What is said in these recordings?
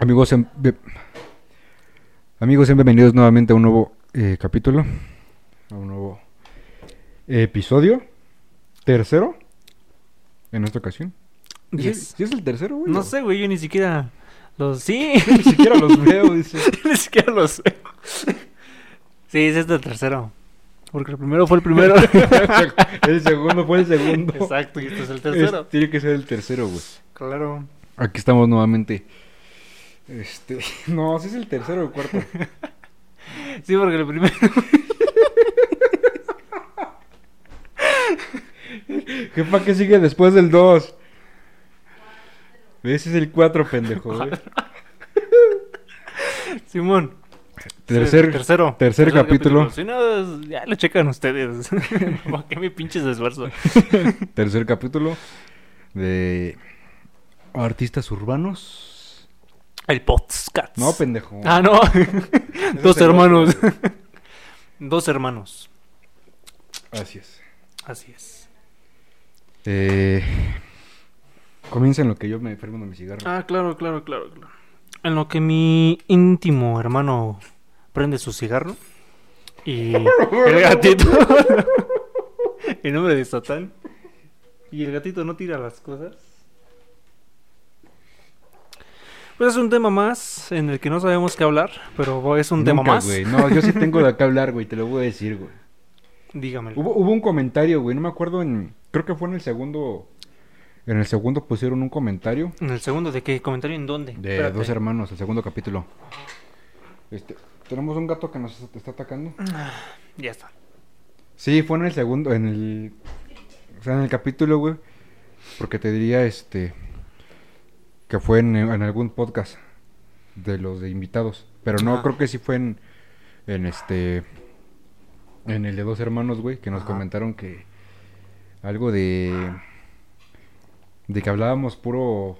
Amigos, sean bien- amigos, bienvenidos nuevamente a un nuevo eh, capítulo, a un nuevo episodio, tercero, en esta ocasión. ¿Sí, Diez. sí es el tercero, güey? No o- sé, güey, yo ni siquiera los... Sí, Ni siquiera los veo, dice. ni siquiera los veo. Sí, es el tercero. Porque el primero fue el primero. el segundo fue el segundo. Exacto, y este es el Es- tercero. tiene que ser el tercero, güey. Claro. Aquí estamos nuevamente. Este, no, sí es el tercero o el cuarto. Sí, porque el primero... Jefa, ¿qué sigue después del 2? Ese es el 4, pendejo. güey. Simón. Tercer, Sí, tercero. tercer capítulo. Si no, ya lo checan ustedes. ¿Para qué me pinches esfuerzo? tercer capítulo de artistas urbanos. El podcast. No, pendejo. Ah, no. Dos hermanos. Dos hermanos. Así es. Así es. Eh, comienza en lo que yo me enfermo de mi cigarro. Ah, claro, claro, claro, claro. En lo que mi íntimo hermano prende su cigarro y el gatito, en nombre de Satán, y el gatito no tira las cosas. Pues es un tema más en el que no sabemos qué hablar, pero es un tema más. güey. No, yo sí tengo de qué hablar, güey. Te lo voy a decir, güey. Dígame. Hubo, hubo un comentario, güey. No me acuerdo en. Creo que fue en el segundo. En el segundo pusieron un comentario En el segundo, ¿de qué comentario? ¿En dónde? de Espérate. dos hermanos, el segundo capítulo. Este, tenemos un gato que nos está atacando. Ya está. Sí, fue en el segundo, en el. O sea, en el capítulo, güey. Porque te diría, este. Que fue en, en algún podcast de los de invitados. Pero no, Ah. creo que sí fue en. En este. En el de dos hermanos, güey. Que nos Ajá. comentaron que. Algo de. De que hablábamos puro.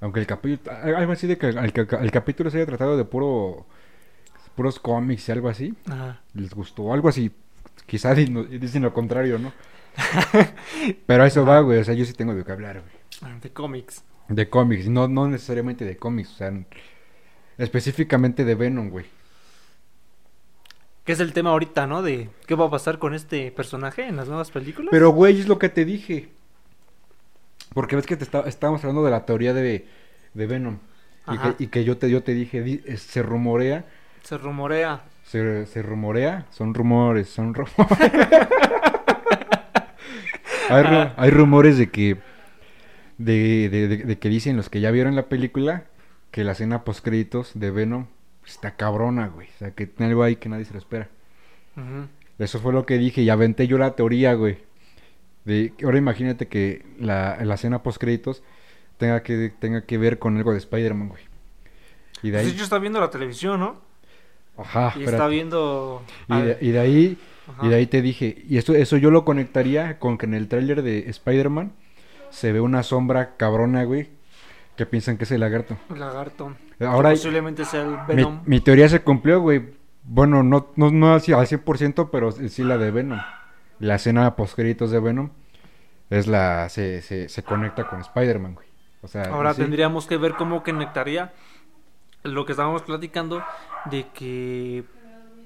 Aunque el capítulo. Algo así de que el, el capítulo se haya tratado de puro. Puros cómics y algo así Ajá. les gustó, algo así. Quizás dicen lo contrario, ¿no? Pero a eso va, güey. O sea, yo sí tengo de qué hablar, güey. De cómics. De cómics, no, no necesariamente de cómics, o sea, específicamente de Venom, güey. Que es el tema ahorita, ¿no? De qué va a pasar con este personaje en las nuevas películas. Pero, güey, es lo que te dije. Porque ves que te está- estábamos hablando de la teoría de, de Venom. Y que, y que yo te, yo te dije, di- es- se rumorea, Se rumorea. se, se rumorea, son rumores, son rumores. hay, ru- hay rumores de que, de, de- de- de que dicen los que ya vieron la película, que la escena post créditos de Venom está cabrona, güey. O sea, que tiene algo ahí que nadie se lo espera. Eso fue lo que dije y aventé yo la teoría, güey. De, ahora imagínate que la, la escena post créditos tenga que, tenga que ver con algo de Spider-Man, güey. Y de Pues ahí... hecho está viendo la televisión, ¿no? Ajá, y espérate. está viendo... Y de, y de ahí, Ajá. y de ahí te dije, y eso, eso yo lo conectaría con que en el tráiler de Spider-Man se ve una sombra cabrona, güey, que piensan que es el lagarto. Lagarto. Ahora, Posiblemente sea el mi, Venom. mi teoría se cumplió, güey. Bueno, no, no, no al 100%, pero sí la de Venom. La escena post créditos de Venom es la, se, se, se conecta con Spider-Man, güey. O sea, Ahora sí. tendríamos que ver cómo conectaría lo que estábamos platicando de que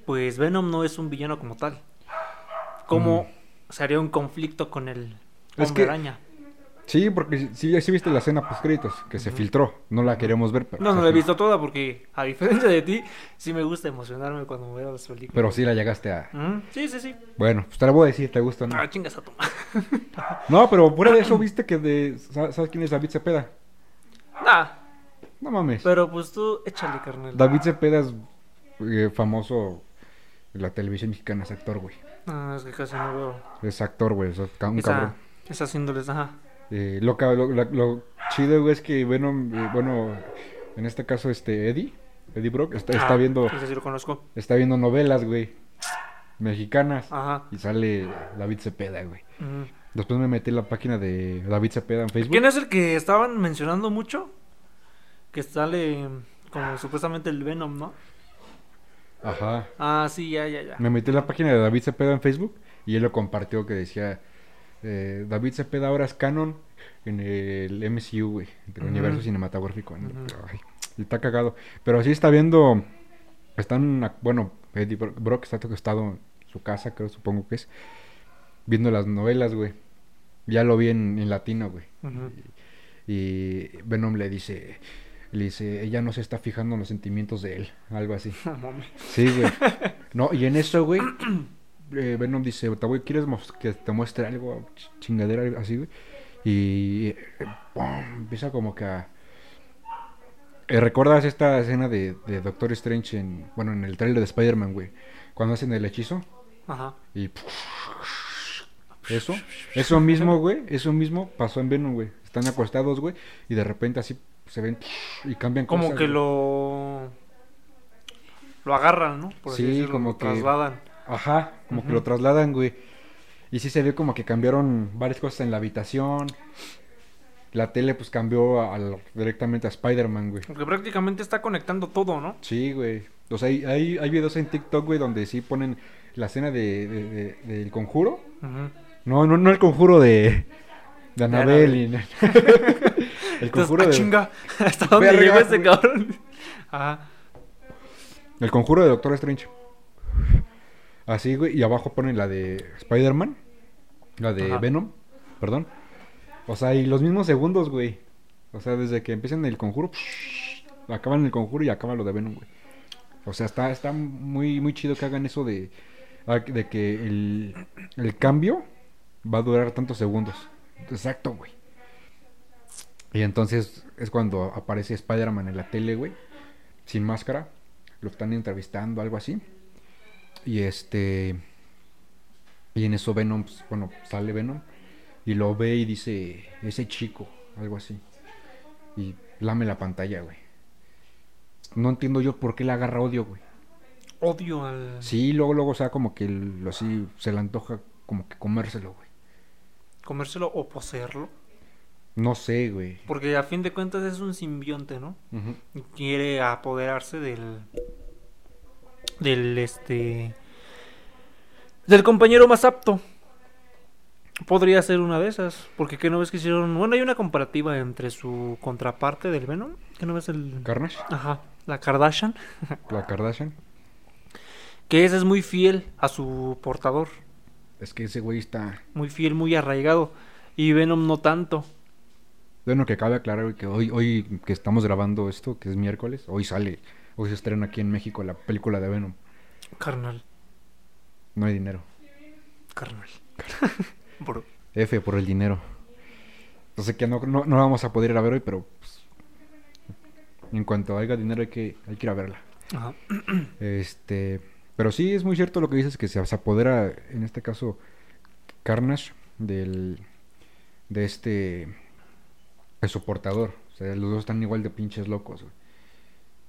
pues Venom no es un villano como tal. ¿Cómo se haría un conflicto con el Mm. Es hombre que- araña? Sí, porque sí, sí viste la escena post créditos, que se filtró. No la queremos ver, pero... No, no la he visto toda porque a diferencia de ti, sí me gusta emocionarme cuando veo las películas. Pero sí la llegaste a... Sí, sí, sí. Bueno, pues te la voy a decir, ¿te gusta no? Ah, chingas a tu madre. No, pero fuera de eso, viste que de. sa- ¿Sabes quién es David Cepeda? Nah, No mames. pero pues tú échale, carnal. David Cepeda es eh, famoso en la televisión mexicana, es actor, güey. Ah, es que casi no veo. Es actor, güey, es un Esa, cabrón. esas índoles, ajá. Eh, lo, chido, güey, es que Venom, eh, bueno, en este caso, este Eddie, Eddie Brock, está, está Ah, viendo Ese sí lo conozco. está viendo novelas, güey, mexicanas. Ajá. Y sale David Cepeda, güey. Después me metí en la página de David Cepeda en Facebook. ¿Quién es el que estaban mencionando mucho? Que sale como supuestamente el Venom, ¿no? Ajá. Ah, sí, ya, ya, ya. Me metí en la página de David Cepeda en Facebook y él lo compartió que decía eh, David Cepeda ahora es canon en el MCU, güey, del Ujú. universo cinematográfico. Ay, Y está cagado. Pero sí está viendo. Están. Bueno, Eddie Bro- Brock está acostado en su casa, creo, supongo que es. Viendo las novelas, güey. Ya lo vi en, en latino, güey. Ujú. Y Venom le dice. Le dice, ella no se está fijando en los sentimientos de él. Algo así. Sí, güey. No, y en eso, güey. eh, Venom dice, "Ta, güey, ¿quieres que te muestre algo? Ch- Chingadera, así, güey. Y eh, ¡pum! empieza como que a... Eh, ¿Recuerdas esta escena de, de Doctor Strange en... Bueno, en el trailer de Spider-Man, güey? Cuando hacen el hechizo Ajá. y... Eso, eso mismo, güey, eso mismo pasó en Venom, güey. Están acostados, güey, y de repente así se ven y cambian Como cosas, que güey. lo. Lo agarran, ¿no? Por así Sí, decirlo, como lo que- trasladan. Ajá, como que lo trasladan, güey. Y sí se ve como que cambiaron varias cosas en la habitación. La tele pues cambió a- directamente a Spider-Man, güey. Porque prácticamente está conectando todo, ¿no? Sí, güey. O sea, hay, hay, hay videos en TikTok, güey, donde sí ponen la escena de, de- de- del conjuro. Ujú. No, no, no el conjuro de, de. Annabelle. y- el Entonces, conjuro ah, de... chinga. ¿Hasta dónde Verga, llegó ese cabrón? Ajá. El conjuro de Doctor Strange. Así, güey. Y abajo ponen la de Spider-Man. La de Ajá. Venom. Perdón. O sea, y los mismos segundos, güey. O sea, desde que empiezan el conjuro. acaban el conjuro y acaba lo de Venom, güey. O sea, está, está muy, muy chido que hagan eso de, ah, de que el, el cambio va a durar tantos segundos. Exacto, güey. Y entonces es cuando aparece Spider-Man en la tele, güey. Sin máscara. Lo están entrevistando, algo así. Y este. Y en eso Venom, pues, bueno, sale Venom. Y lo ve y dice, ese chico, algo así. Y lame la pantalla, güey. No entiendo yo por qué le agarra odio, güey. Odio al. Sí, luego, luego, o sea, como que lo así se le antoja como que comérselo, güey. Comérselo o poseerlo. No sé, güey. Porque a fin de cuentas es un simbionte, ¿no? Ujú. Y quiere apoderarse del. Del este. Del compañero más apto. Podría ser una de esas. Porque que no ves que hicieron. Bueno, hay una comparativa entre su contraparte del Venom. Que no ves el. Carnage, Ajá. La Kardashian. la Kardashian. Que ese es muy fiel a su portador. Es que ese güey está. Muy fiel, muy arraigado. Y Venom no tanto. Bueno, que cabe aclarar que hoy, hoy que estamos grabando esto, que es miércoles, hoy sale, hoy se estrena aquí en México la película de Venom. Carnal. No hay dinero. Carnal. Bro. F por el dinero. Entonces que no, no, no vamos a poder ir a ver hoy, pero pues, en cuanto haya dinero hay que, hay que ir a verla. Ajá. Este, pero sí es muy cierto lo que dices que se, se apodera, en este caso, Carnage del de este de su portador. O sea, los dos están igual de pinches locos. güey.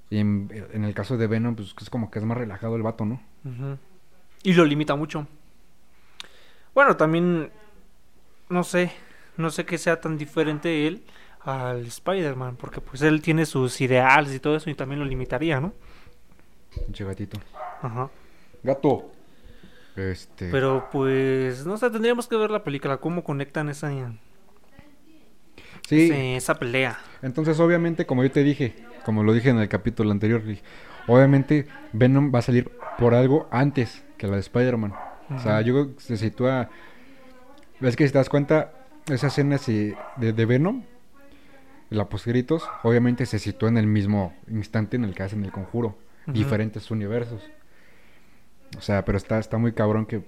Y en, en el caso de Venom, pues es como que es más relajado el vato, ¿no? Y lo limita mucho. Bueno, también no sé, no sé que sea tan diferente él al Spider-Man, porque pues él tiene sus ideales y todo eso y también lo limitaría, ¿no? Pinche gatito. Ajá. Gato. Este. Pero pues, no sé, tendríamos que ver la película, cómo conectan esa, sí. ese- esa pelea. Entonces, obviamente, como yo te dije, como lo dije en el capítulo anterior, obviamente Venom va a salir por algo antes que la de Spider-Man. O sea, yo creo que se sitúa. ¿Ves que si te das cuenta? Esa escena de, de Venom, la posgritos, obviamente se sitúa en el mismo instante en el que hacen el conjuro. Ujú. Diferentes universos. O sea, pero está, está muy cabrón que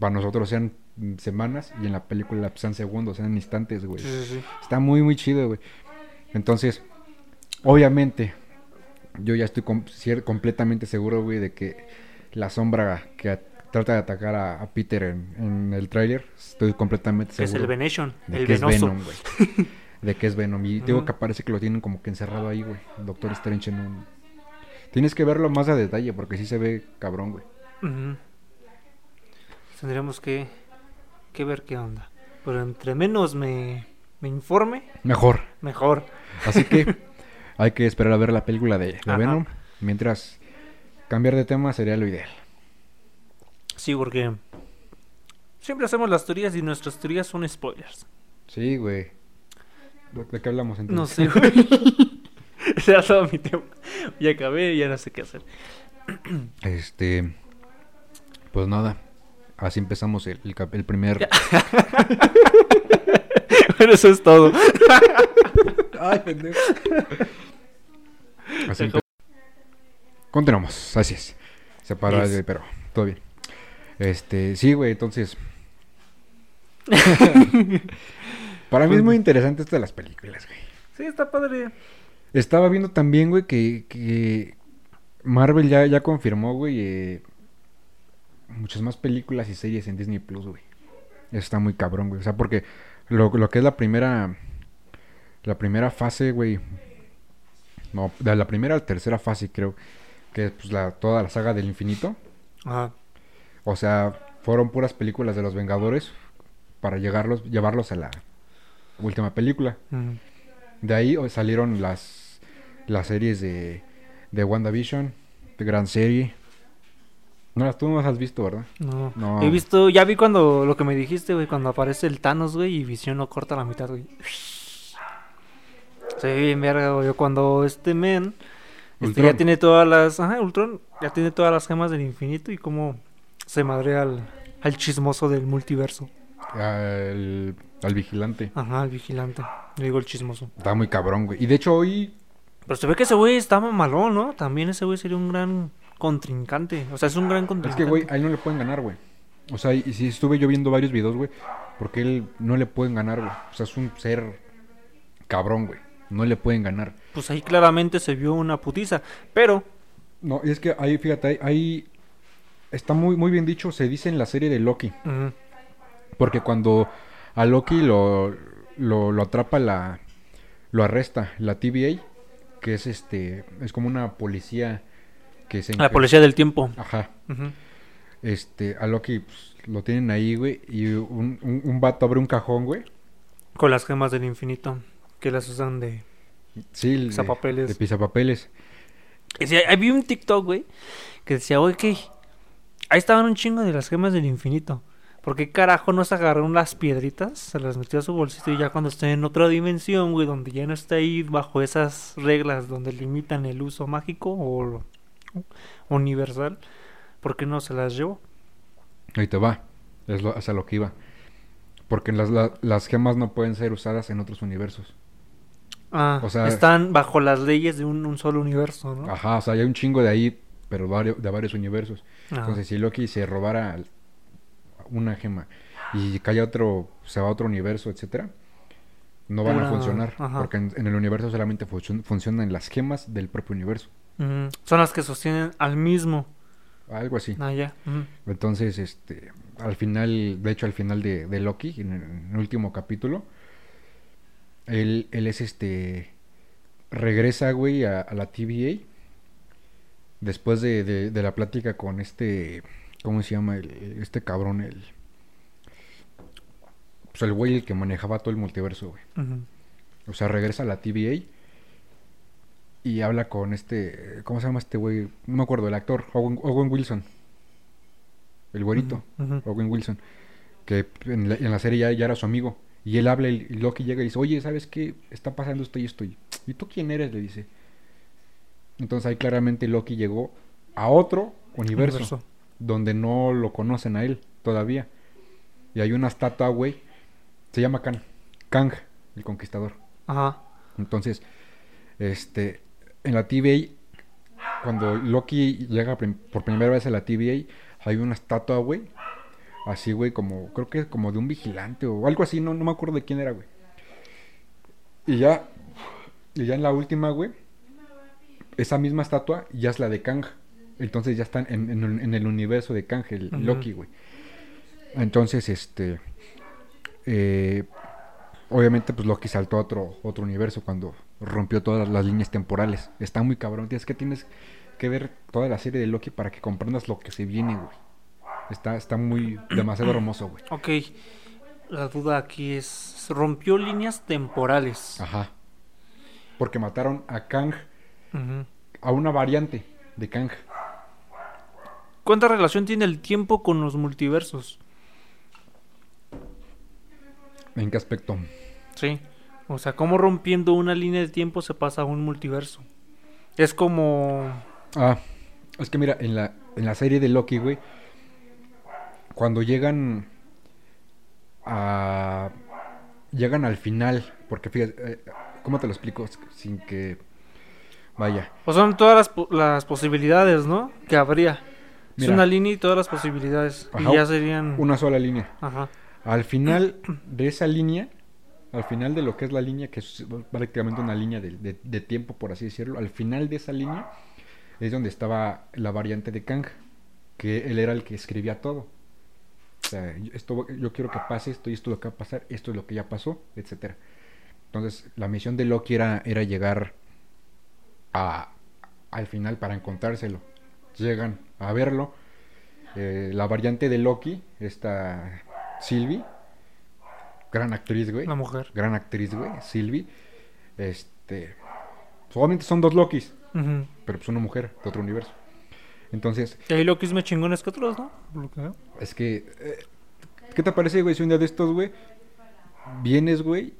para nosotros sean semanas y en la película sean segundos, sean instantes, güey. Sí, sí, sí. Está muy, muy chido, güey. Entonces, obviamente, yo ya estoy com- completamente seguro, güey, de que la sombra que trata de atacar a, a Peter en, en el tráiler, estoy completamente Que es seguro. el Venation, de el que es. Venom, güey. De que es Venom. Y digo que parece que lo tienen como que encerrado ahí, güey. Doctor Strange en un... Tienes que verlo más a detalle porque sí se ve cabrón, güey. Ujú. Tendríamos que, que ver qué onda. Pero entre menos me, me informe, Mejor. mejor. Así que hay que esperar a ver la película de, de. Venom. Mientras cambiar de tema sería lo ideal. Sí, porque siempre hacemos las teorías y nuestras teorías son spoilers. Sí, güey. ¿De qué hablamos entonces? No sé, güey. Era todo mi tiempo. Ya acabé, ya no sé qué hacer. Este. Pues nada. Así empezamos el, el primer. Pero eso es todo. Ay, pendejo. Así Continuamos, así es. Se paró, Es. eh, pero todo bien. Este, sí, güey, entonces. Para mí es muy interesante esto de las películas, güey. Sí, está padre. Estaba viendo también, güey, que, que Marvel ya, ya confirmó, güey, eh, muchas más películas y series en Disney Plus, güey. Eso está muy cabrón, güey. O sea, porque lo, lo que es la primera. La primera fase, güey. No, de la primera a la tercera fase, creo. Que es pues, la, toda la saga del infinito. Ajá. O sea, fueron puras películas de los Vengadores. Para llegarlos, llevarlos a la última película. De ahí salieron las, las series de, de WandaVision, de gran serie. No, las- tú no las has visto, ¿verdad? No. No. He visto, ya vi cuando lo que me dijiste, güey, cuando aparece el Thanos, güey, y Visión lo corta a la mitad, güey. Ve bien verga, güey. Cuando este men este, ya tiene todas las. Ajá, Ultron ya tiene todas las gemas del infinito y cómo se madrea al, al chismoso del multiverso. Al, al vigilante. Ajá, el vigilante. Le digo el chismoso. Está muy cabrón, güey. Y de hecho hoy... Pero se ve que ese güey está malón, ¿no? También ese güey sería un gran contrincante. O sea, es un gran Es contrincante. que, güey, a él no le pueden ganar, güey. O sea, y si estuve yo viendo varios videos, güey. Porque él no le pueden ganar, güey. O sea, es un ser cabrón, güey. No le pueden ganar. Pues ahí claramente se vio una putiza. Pero, No, y es que ahí, fíjate, ahí, ahí está muy, muy bien dicho. Se dice en la serie de Loki. Porque cuando a Loki lo, lo, lo atrapa la... Lo arresta la TVA. Que es este... Es como una policía que se... la policía del tiempo. Ajá. Este... A Loki pues, lo tienen ahí, güey. Y un, un, un vato abre un cajón, güey. Con las gemas del infinito. Que las usan de... Sí, de- Pisapapeles. De pisapapeles. Sí, ahí vi un TikTok, güey. Que decía, que... Ahí estaban un chingo de las gemas del infinito. ¿Por qué carajo no se agarraron las piedritas? Se las metió a su bolsito y ya cuando esté en otra dimensión, güey, donde ya no está ahí bajo esas reglas donde limitan el uso mágico o universal, ¿por qué no se las llevó? Ahí te va. Es lo, hacia lo que iba. Porque las, la- las gemas no pueden ser usadas en otros universos. Ah, O sea- están bajo las leyes de un, un solo universo, ¿no? Ajá, o sea, hay un chingo de ahí, pero varios, de varios universos. Ajá. Entonces, si Loki se robara una gema y cae otro, se va a otro universo, etcétera, no van a Pura- funcionar. ajá. Porque en, en el universo solamente funcio- funcionan las gemas del propio universo. Ujú. Son las que sostienen al mismo. Algo así. Ah, ya. Entonces, este, al final, de hecho, al final de, de Loki, en el, en el último capítulo, él, él es este, regresa, güey, a, a la TVA, después de, de, de la plática con este, ¿cómo se llama? El- este cabrón, el, pues el güey el que manejaba todo el multiverso, güey. O sea, regresa a la TVA y habla con este, ¿cómo se llama este güey? No me acuerdo, el actor, Owen, Owen Wilson, el güerito. Owen Wilson, que en la, en la serie ya, ya era su amigo. Y él habla y Loki llega y dice, oye, ¿sabes qué? Está pasando esto y esto. Y ¿y tú quién eres? Le dice. Entonces ahí claramente Loki llegó a otro universo, Universo. donde no lo conocen a él todavía. Y hay una estatua, güey. Se llama Kang. Kang, el conquistador. Ajá. Entonces, este, en la TVA, cuando Loki llega por primera vez a la TVA, hay una estatua, güey. Así, güey, como, creo que como de un vigilante o algo así, no, no me acuerdo de quién era, güey. Y ya, y ya en la última, güey, esa misma estatua ya es la de Kang. Entonces ya están en, en- en el universo de Kang, el. Loki, güey. Entonces, este, eh, obviamente, pues Loki saltó a otro, otro universo cuando rompió todas las líneas temporales. Está muy cabrón. Tienes que tienes que ver toda la serie de Loki para que comprendas lo que se viene, güey. Está, está muy demasiado hermoso, güey. Ok. La duda aquí es. Rompió líneas temporales. Ajá. Porque mataron a Kang, a una variante de Kang. ¿Cuánta relación tiene el tiempo con los multiversos? ¿En qué aspecto? Sí. O sea, ¿cómo rompiendo una línea de tiempo se pasa a un multiverso? Es como... Ah, es que mira, en la, en la serie de Loki, güey, cuando llegan a... Llegan al final, porque fíjate, eh, ¿cómo te lo explico? Sin que... Vaya. O son todas las, las posibilidades, ¿no? Que habría. es una línea y todas las posibilidades. Ajá, y ya serían... Una sola línea. Ajá. Al final de esa línea, al final de lo que es la línea, que es prácticamente una línea de, de- de tiempo, por así decirlo, al final de esa línea es donde estaba la variante de Kang, que él era el que escribía todo. O sea, yo- esto, yo quiero que pase esto y esto es lo que va a pasar, esto es lo que ya pasó, etcétera. Entonces, la misión de Loki era, era llegar a, al final para encontrárselo. Llegan a verlo. eh, la variante de Loki, esta Sylvie, gran actriz, güey. La mujer. Gran actriz, güey, Sylvie. Este, solamente son dos Lokis, pero pues una mujer de otro universo. Entonces, Y ahí lo que es más chingones que otros, ¿no? Que es que, eh, ¿qué te parece, güey, si un día de estos, güey, vienes, güey,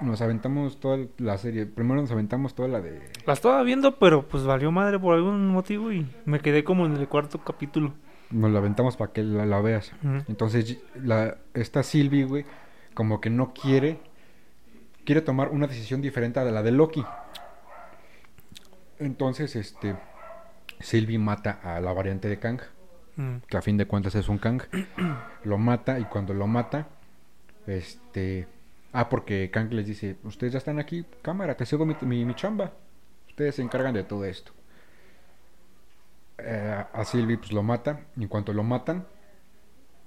nos aventamos toda la serie, primero nos aventamos toda la de... La estaba viendo, pero pues valió madre por algún motivo y me quedé como en el cuarto capítulo. Nos la aventamos para que la, la veas. Entonces, la, esta Sylvie, güey, como que no quiere, quiere tomar una decisión diferente a la de Loki. Entonces, este, Sylvie mata a la variante de Kang, Mm. que a fin de cuentas es un Kang. lo mata y cuando lo mata, este, ah, porque Kang les dice, ustedes ya están aquí, cámara, te sigo mi, mi, mi chamba. Ustedes se encargan de todo esto. Eh, a Sylvie pues lo mata. Y en cuanto lo matan,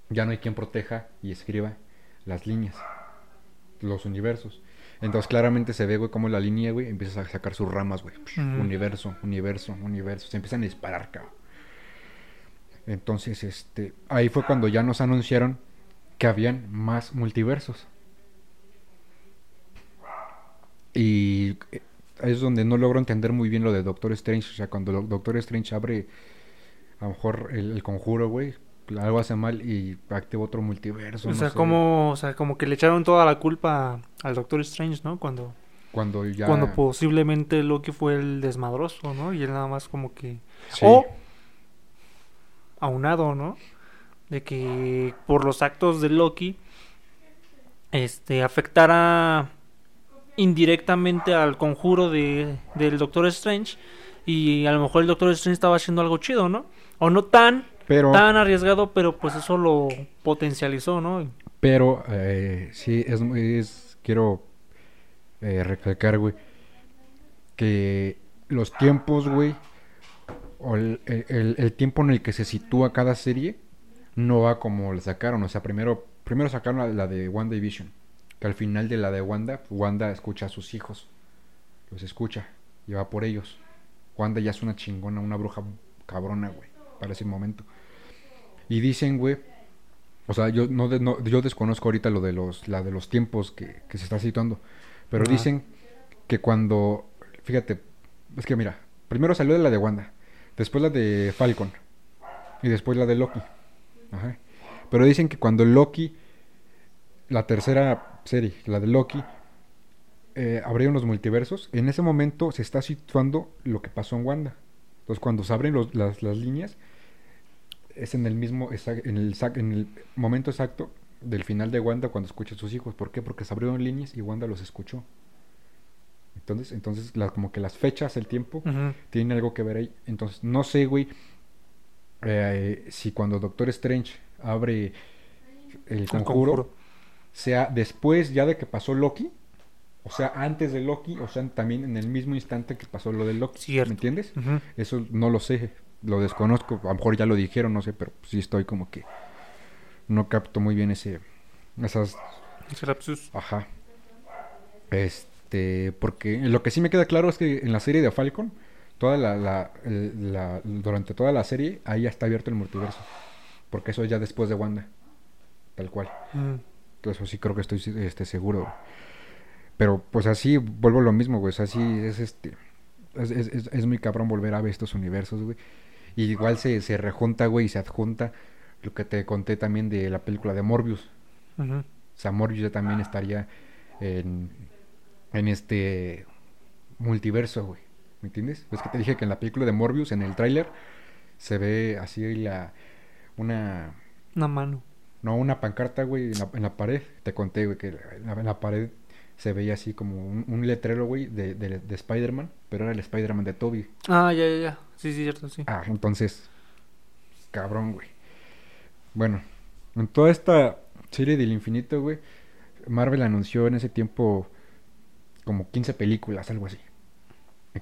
ya no hay quien proteja y escriba las líneas, los universos. Entonces claramente se ve, güey, como la línea, güey, empieza a sacar sus ramas, güey. Universo, universo, universo. Se empiezan a disparar, cabrón. Entonces, este, ahí fue cuando ya nos anunciaron que habían más multiversos. Y eh, es donde no logro entender muy bien lo de Doctor Strange. O sea, cuando Doctor Strange abre a lo mejor el, el conjuro, güey, algo hace mal y activa otro multiverso. O no sea, sé. como, o sea, como que le echaron toda la culpa al Doctor Strange, ¿no? Cuando, Cuando ya. cuando posiblemente Loki fue el desmadroso, ¿no? Y él nada más como que... Sí. O aunado, ¿no? De que por los actos de Loki, este, afectara indirectamente al conjuro de, del Doctor Strange y a lo mejor el Doctor Strange estaba haciendo algo chido, ¿no? O no tan, Pero, tan arriesgado, pero pues eso lo potencializó, ¿no? pero eh, sí, es, quiero eh, recalcar, güey, que los tiempos, güey, o el, el- tiempo en el que se sitúa cada serie, no va como la sacaron. O sea, primero, primero sacaron la, la de WandaVision, que al final de la de Wanda, Wanda escucha a sus hijos, los escucha y va por ellos. Wanda ya es una chingona, una bruja cabrona, güey, para ese momento. Y dicen, güey, o sea, yo no, de- no- yo desconozco ahorita lo de los la de los tiempos que, que se está situando, pero Ajá. dicen que cuando fíjate, es que mira, primero salió de la de Wanda, después la de Falcon y después la de Loki. Ajá. Pero dicen que cuando Loki la tercera serie, la de Loki eh, abrieron los multiversos, en ese momento se está situando lo que pasó en Wanda. Entonces, cuando se abren los- las, las líneas, es en el mismo, en el, en el momento exacto del final de Wanda cuando escucha a sus hijos. ¿Por qué? Porque se abrieron líneas y Wanda los escuchó. Entonces, entonces la- como que las fechas, el tiempo, tienen algo que ver ahí. Entonces, no sé, güey, eh, si cuando Doctor Strange abre el El conjuro, sea después ya de que pasó Loki, o sea, antes de Loki, o sea, también en el mismo instante que pasó lo de Loki. Cierto. ¿Me entiendes? Eso no lo sé, lo desconozco, a lo mejor ya lo dijeron, no sé, pero sí estoy como que no capto muy bien ese esas Ese lapsus. ajá. Este, porque lo que sí me queda claro es que en la serie de Falcon toda la, la- durante toda la serie ahí ya está abierto el multiverso, porque eso es ya después de Wanda, tal cual. Mm. Eso sí creo que estoy este, seguro. Pero pues así vuelvo a lo mismo, güey. así es este. Es, es- es- es muy cabrón volver a ver estos universos, güey. Y igual se, se rejunta, güey, y se adjunta lo que te conté también de la película de Morbius. Ujú. O sea, Morbius ya también estaría en, en este multiverso, güey. ¿Me entiendes? Es que te dije que en la película de Morbius, en el tráiler, se ve así la... Una... Una mano. No, una pancarta, güey, en la, en la pared. Te conté, güey, que en la, en la pared se veía así como un, un letrero, güey, de, de, de Spider-Man, pero era el Spider-Man de Toby. Ah, ya, ya, ya. Sí, sí, cierto, sí. Ah, entonces, cabrón, güey. Bueno, en toda esta serie del infinito, güey, Marvel anunció en ese tiempo como 15 películas, algo así.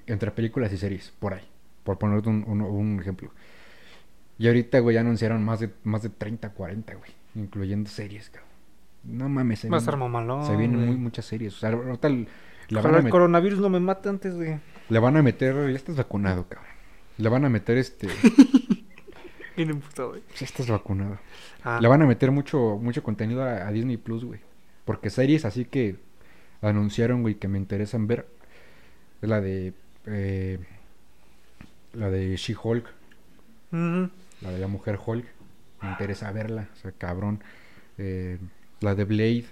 Entre películas y series, por ahí. Por ponerte un, un- un ejemplo. Y ahorita, güey, ya anunciaron más de, más de 30, 40, güey. Incluyendo series, cabrón. No mames, se Va a estar vienen, mamalón. se vienen muy, muchas series. O sea, ahorita le le van, Ojalá a el met- coronavirus no me mate antes de. le van a meter... Ya estás vacunado, cabrón. Le van a meter este... Bien emputado, güey. Ya estás vacunado. Ah, Le van a meter mucho, mucho contenido a, a Disney Plus, güey. Porque series así que anunciaron, güey, que me interesan ver. Es la de. eh, la de She-Hulk. La de la mujer Hulk. Me interesa verla. O sea, cabrón. Eh, la de Blade.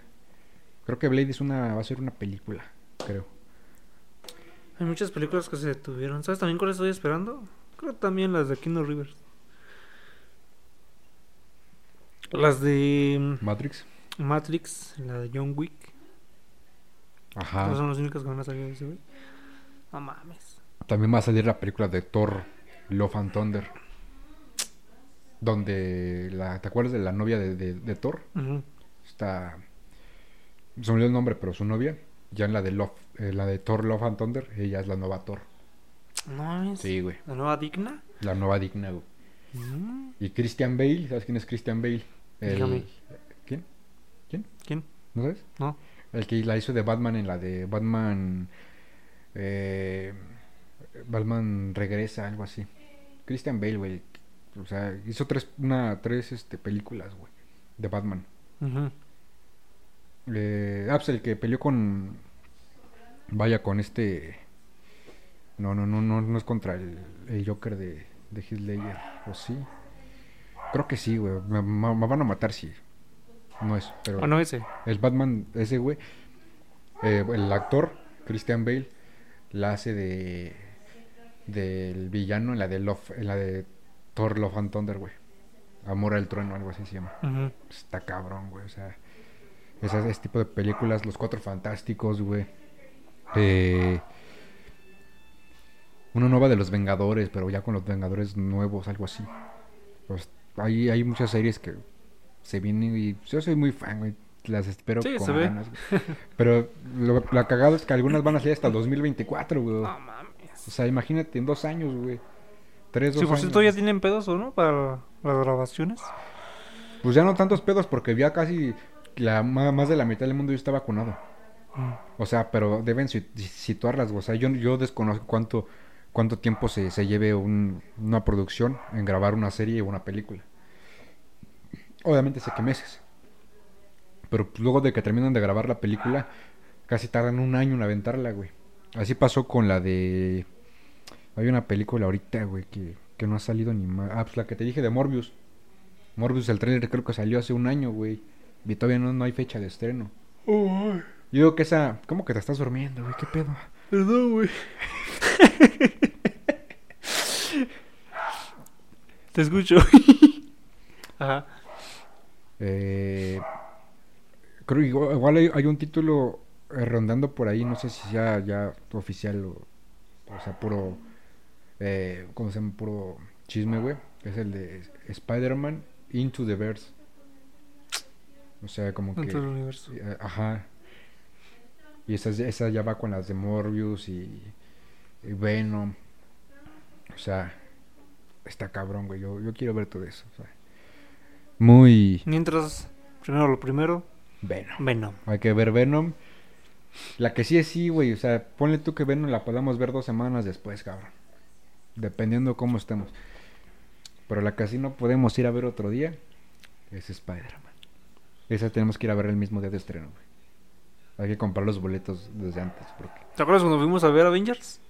Creo que Blade es una, va a ser una película. Creo. Hay muchas películas que se detuvieron. ¿Sabes también cuál estoy esperando? Creo también las de Kino Rivers. Las de Matrix. mm, Matrix, la de John Wick. Ajá. Son las únicas que van a salir de ese güey. No mames. También va a salir la película de Thor, Love and Thunder. Donde la, ¿te acuerdas de la novia de, de- de Thor? Ujú. Está. Se me olvidó el nombre, pero su novia. Ya en la de Love, eh, la de Thor Love and Thunder, ella es la nueva Thor. No. Sí, güey. La nueva digna. La nueva digna, güey. Mm. Y Christian Bale, ¿sabes quién es Christian Bale? El- Dígame. ¿Quién? ¿Quién? ¿No sabes? No. El que la hizo de Batman en la de Batman. eh, Batman regresa, algo así. Christian Bale, güey. O sea, hizo tres, una, tres este, películas, güey. De Batman. Ujú. Eh, el que peleó con. Vaya, con este. No, no, no, no, no es contra el, el Joker de, de Heath Ledger. ¿O sí? Creo que sí, güey. Me, me- me van a matar si. No es, pero. Ah, no, ese. El Batman, ese güey. eh, el actor, Christian Bale, la hace de. Del villano en la de Love, en la de Thor Love and Thunder, güey. Amor al trueno, algo así se llama. Está cabrón, güey. O sea, ese, ese tipo de películas, Los Cuatro Fantásticos, güey. Eh, una nueva de los Vengadores, pero ya con los Vengadores nuevos, algo así. Pues, hay, hay muchas series que se vienen y yo soy muy fan, güey. Las espero Sí, con ganas. Pero lo, la cagada es que algunas van a salir hasta el 2024, güey. No mames. O sea, imagínate, en dos años, güey. Tres, dos Sí, por años. cierto, ya tienen pedos, ¿o no? Para las grabaciones. Pues ya no tantos pedos porque ya casi la, más de la mitad del mundo ya está vacunado. Mm. O sea, pero deben si- situarlas. O sea, yo, yo desconozco cuánto, cuánto tiempo se, se lleve un- una producción en grabar una serie o una película. Obviamente sé que meses. Pero pues, luego de que terminan de grabar la película, casi tardan un año en aventarla, güey. Así pasó con la de... Hay una película ahorita, güey, que, que no ha salido ni más. Ah, pues la que te dije de Morbius. Morbius, el trailer creo que salió hace un año, güey. Y todavía no, no hay fecha de estreno. Yo digo que esa... ¿Cómo que te estás durmiendo, güey? ¿Qué pedo? Perdón, güey. Te escucho. Ajá. Eh, creo que igual, igual hay, hay un título eh, rondando por ahí, no sé si sea ya oficial o, o sea, puro, eh, ¿cómo se llama? Puro chisme, güey. Es el de Spider-Man Into the Verse. O sea, como que... Dentro del universo. eh, Ajá. Y esa, esa ya va con las de Morbius y, y Venom. O sea, está cabrón, güey. Yo, yo quiero ver todo eso. o sea. Muy Mientras, primero lo primero, Venom. Venom. Hay que ver Venom. La que sí es sí, güey. O sea, ponle tú que Venom la podamos ver dos semanas después, cabrón. Dependiendo cómo estemos. Pero la que sí no podemos ir a ver otro día es Spider-Man. Esa tenemos que ir a ver el mismo día de estreno, güey. Hay que comprar los boletos desde antes. Porque... ¿Te acuerdas cuando fuimos a ver Avengers?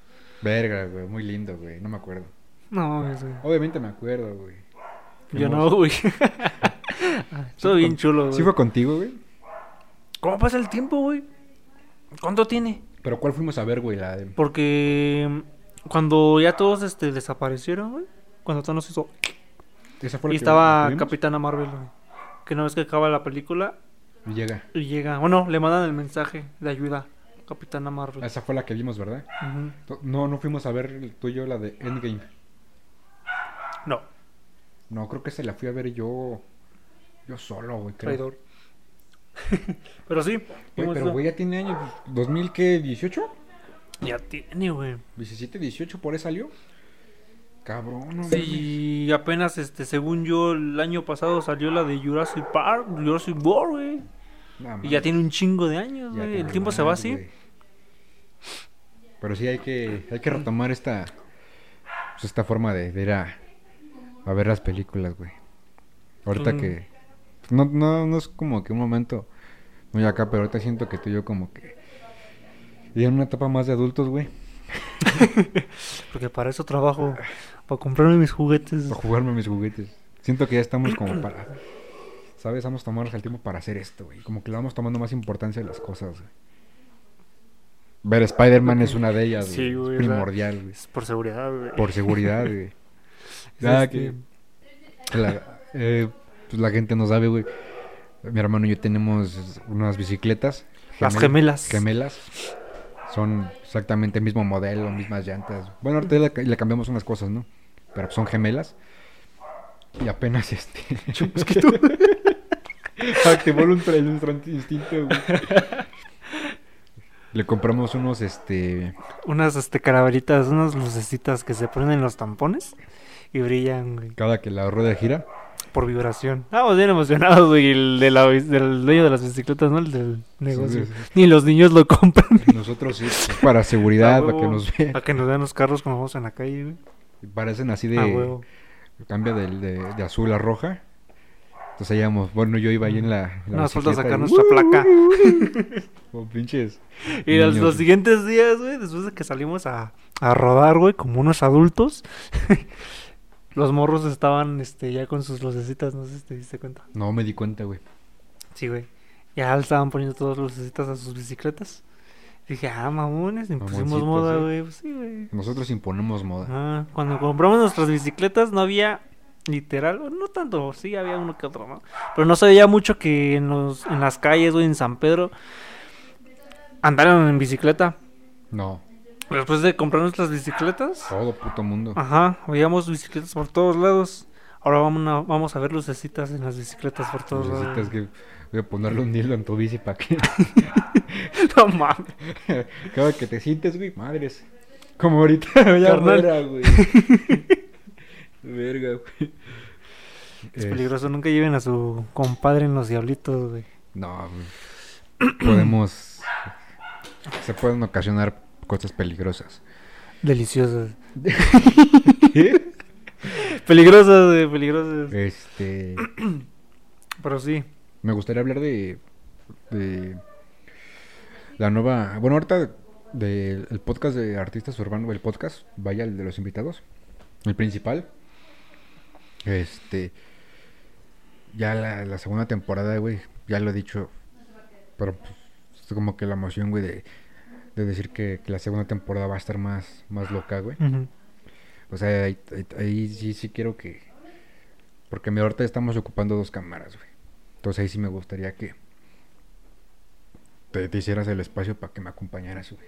Verga, güey. Muy lindo, güey. No me acuerdo. No, ese. Obviamente me acuerdo, güey. Yo no, güey. Todo Sí, bien chulo, güey. ¿Sí fue contigo, güey? ¿Cómo pasa el tiempo, güey? ¿Cuánto tiene? Pero ¿cuál fuimos a ver, güey? La de... Porque Cuando ya todos este, desaparecieron, güey. Cuando Thanos hizo. Esa fue Y la que- estaba vimos. Capitana Marvel, güey. Que una vez que acaba la película Y llega. y llega. Bueno, le mandan el mensaje de ayuda. Capitana Marvel. Esa fue la que vimos, ¿verdad? No, no fuimos a ver el tuyo, la de Endgame. No, No, creo que se la fui a ver yo. Yo solo, güey, traidor. pero sí. Vimos pero güey, ya tiene años. pues, ¿2000 qué? ¿18? Ya tiene, güey. 17, 18, por ahí salió. Cabrón, no mames. Sí, apenas, este, según yo, el año pasado salió la de Jurassic Park, Jurassic World, güey. Y ya tiene un chingo de años, güey. El tiempo se va así. Pero sí hay que, hay que retomar esta, pues, esta forma de, de ir a, a ver las películas, güey. Ahorita Mm. que... No, no, no es como que un momento muy acá, pero ahorita siento que tú y yo como que... Y en una etapa más de adultos, güey. Porque para eso trabajo. Para comprarme mis juguetes. Para jugarme mis juguetes. Siento que ya estamos como para... ¿Sabes? Vamos a tomarnos el tiempo para hacer esto, güey. Como que le vamos tomando más importancia a las cosas, güey. Ver Spider-Man es una de ellas, Sí, güey. Es primordial, güey. Es por seguridad, güey. Por seguridad, güey. Ya este- que la, eh, pues la gente no sabe, güey. Mi hermano y yo tenemos unas bicicletas. Las gemel- gemelas. Gemelas. Son exactamente el mismo modelo, mismas llantas. Bueno, ahorita le, le cambiamos unas cosas, ¿no? Pero son gemelas. Y apenas este. Activó el ultra instinto, güey. Le compramos unos, este. Unas este, calaveritas, unas lucecitas que se ponen en los tampones y brillan, güey. Cada que la rueda gira. Por vibración. Estamos bien emocionados, güey. El de la, del dueño de las bicicletas, ¿no? El del negocio. sí, sí. Ni los niños lo compran. Nosotros sí. Para seguridad, para que nos vean. Para que nos vean los carros cuando vamos en la calle, güey. Parecen así de. Huevo. Cambia del- de, de azul a roja. Entonces ahí íbamos. Bueno, yo iba ahí en la. la Nos falta sacar y- nuestra placa. Como pinches. Y los, los siguientes días, güey, después de que salimos a, a rodar, güey, como unos adultos, los morros estaban este, ya con sus lucecitas, no sé si te diste cuenta. No me di cuenta, güey. Sí, güey. Ya estaban poniendo todas las lucecitas a sus bicicletas. Dije, ah, mamones, impusimos moda, güey. Pues sí, güey. Nosotros imponemos moda. Ah, cuando compramos nuestras bicicletas no había literal, no tanto, sí había uno que otro, ¿no? Pero no se veía mucho que en, los, en las calles, güey, en San Pedro, andaran en bicicleta. No. Después de comprar nuestras bicicletas, Todo puto mundo. ajá, veíamos bicicletas por todos lados. Ahora vamos a, vamos a ver lucecitas en las bicicletas por todos Necesitas lados. que voy a ponerle un hilo en tu bici para que No mames. cada que te sientes, güey, madres. Como ahorita, ya fuera, güey. Verga, güey. Es peligroso, nunca lleven a su compadre en los diablitos, güey. No, güey. podemos. Se pueden ocasionar cosas peligrosas. Deliciosas. Peligrosas, güey, peligrosas. Este. Pero sí. Me gustaría hablar de. de la nueva. Bueno, ahorita del el podcast de artistas urbanos, el podcast, vaya el de los invitados, el principal. Este. Ya la, la segunda temporada, güey, ya lo he dicho. Pero pues, es como que la emoción, güey, de, de decir que, que la segunda temporada va a estar más, más loca, güey. O sea, ahí, ahí- ahí sí, sí quiero que... Porque mi ahorita estamos ocupando dos cámaras, güey. Entonces ahí sí me gustaría que te, te hicieras el espacio para que me acompañaras, güey.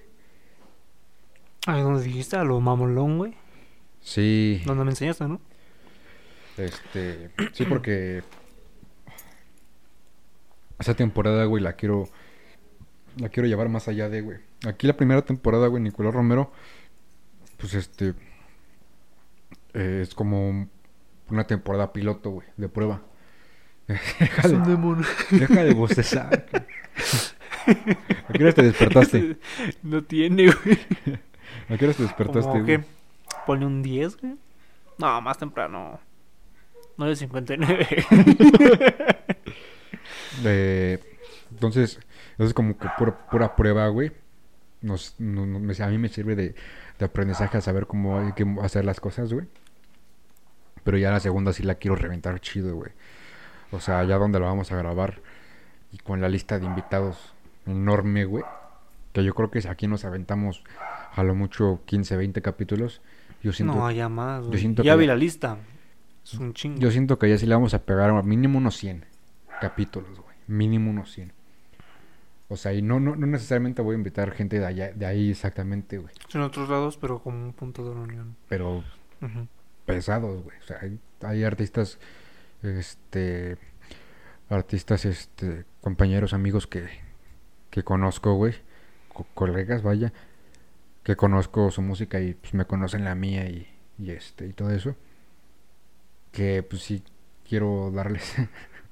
Ahí donde dijiste, a lo mamolón, güey. Sí, Donde me enseñaste, ¿no? este... Sí, porque... Esa temporada, güey, la quiero... La quiero llevar más allá de, güey. Aquí la primera temporada, güey, Nicolás Romero... Pues este... eh, es como una temporada piloto, güey, de prueba. Deja de- demonio. Deja de bostezar. ¿A qué hora te despertaste? No tiene, güey. ¿A qué hora te despertaste, Como güey? que pone un 10, güey. No, más temprano. 9.59. Eh, entonces, eso es como que pura, pura prueba, güey. Nos, no- no- me- a mí me sirve de, de aprendizaje a saber cómo hay que hacer las cosas, güey. Pero ya la segunda sí la quiero reventar chido, güey. O sea, ya donde la vamos a grabar y con la lista de invitados enorme, güey. que yo creo que aquí nos aventamos a lo mucho 15, 20 capítulos. Yo siento, No, ya más, siento Ya que vi la lista. Es un chingo. yo siento que ya sí le vamos a pegar a mínimo unos 100 capítulos, güey. Mínimo unos 100. O sea, y no, no, no necesariamente voy a invitar gente de, allá, de ahí exactamente, güey. En otros lados, pero como un punto de reunión. Pero Ujú. pesados, güey. O sea, hay, hay artistas, este, artistas, este, compañeros, amigos que, que conozco, güey, co- colegas, vaya, que conozco su música y pues me conocen la mía y, y este, y todo eso, que pues sí quiero darles.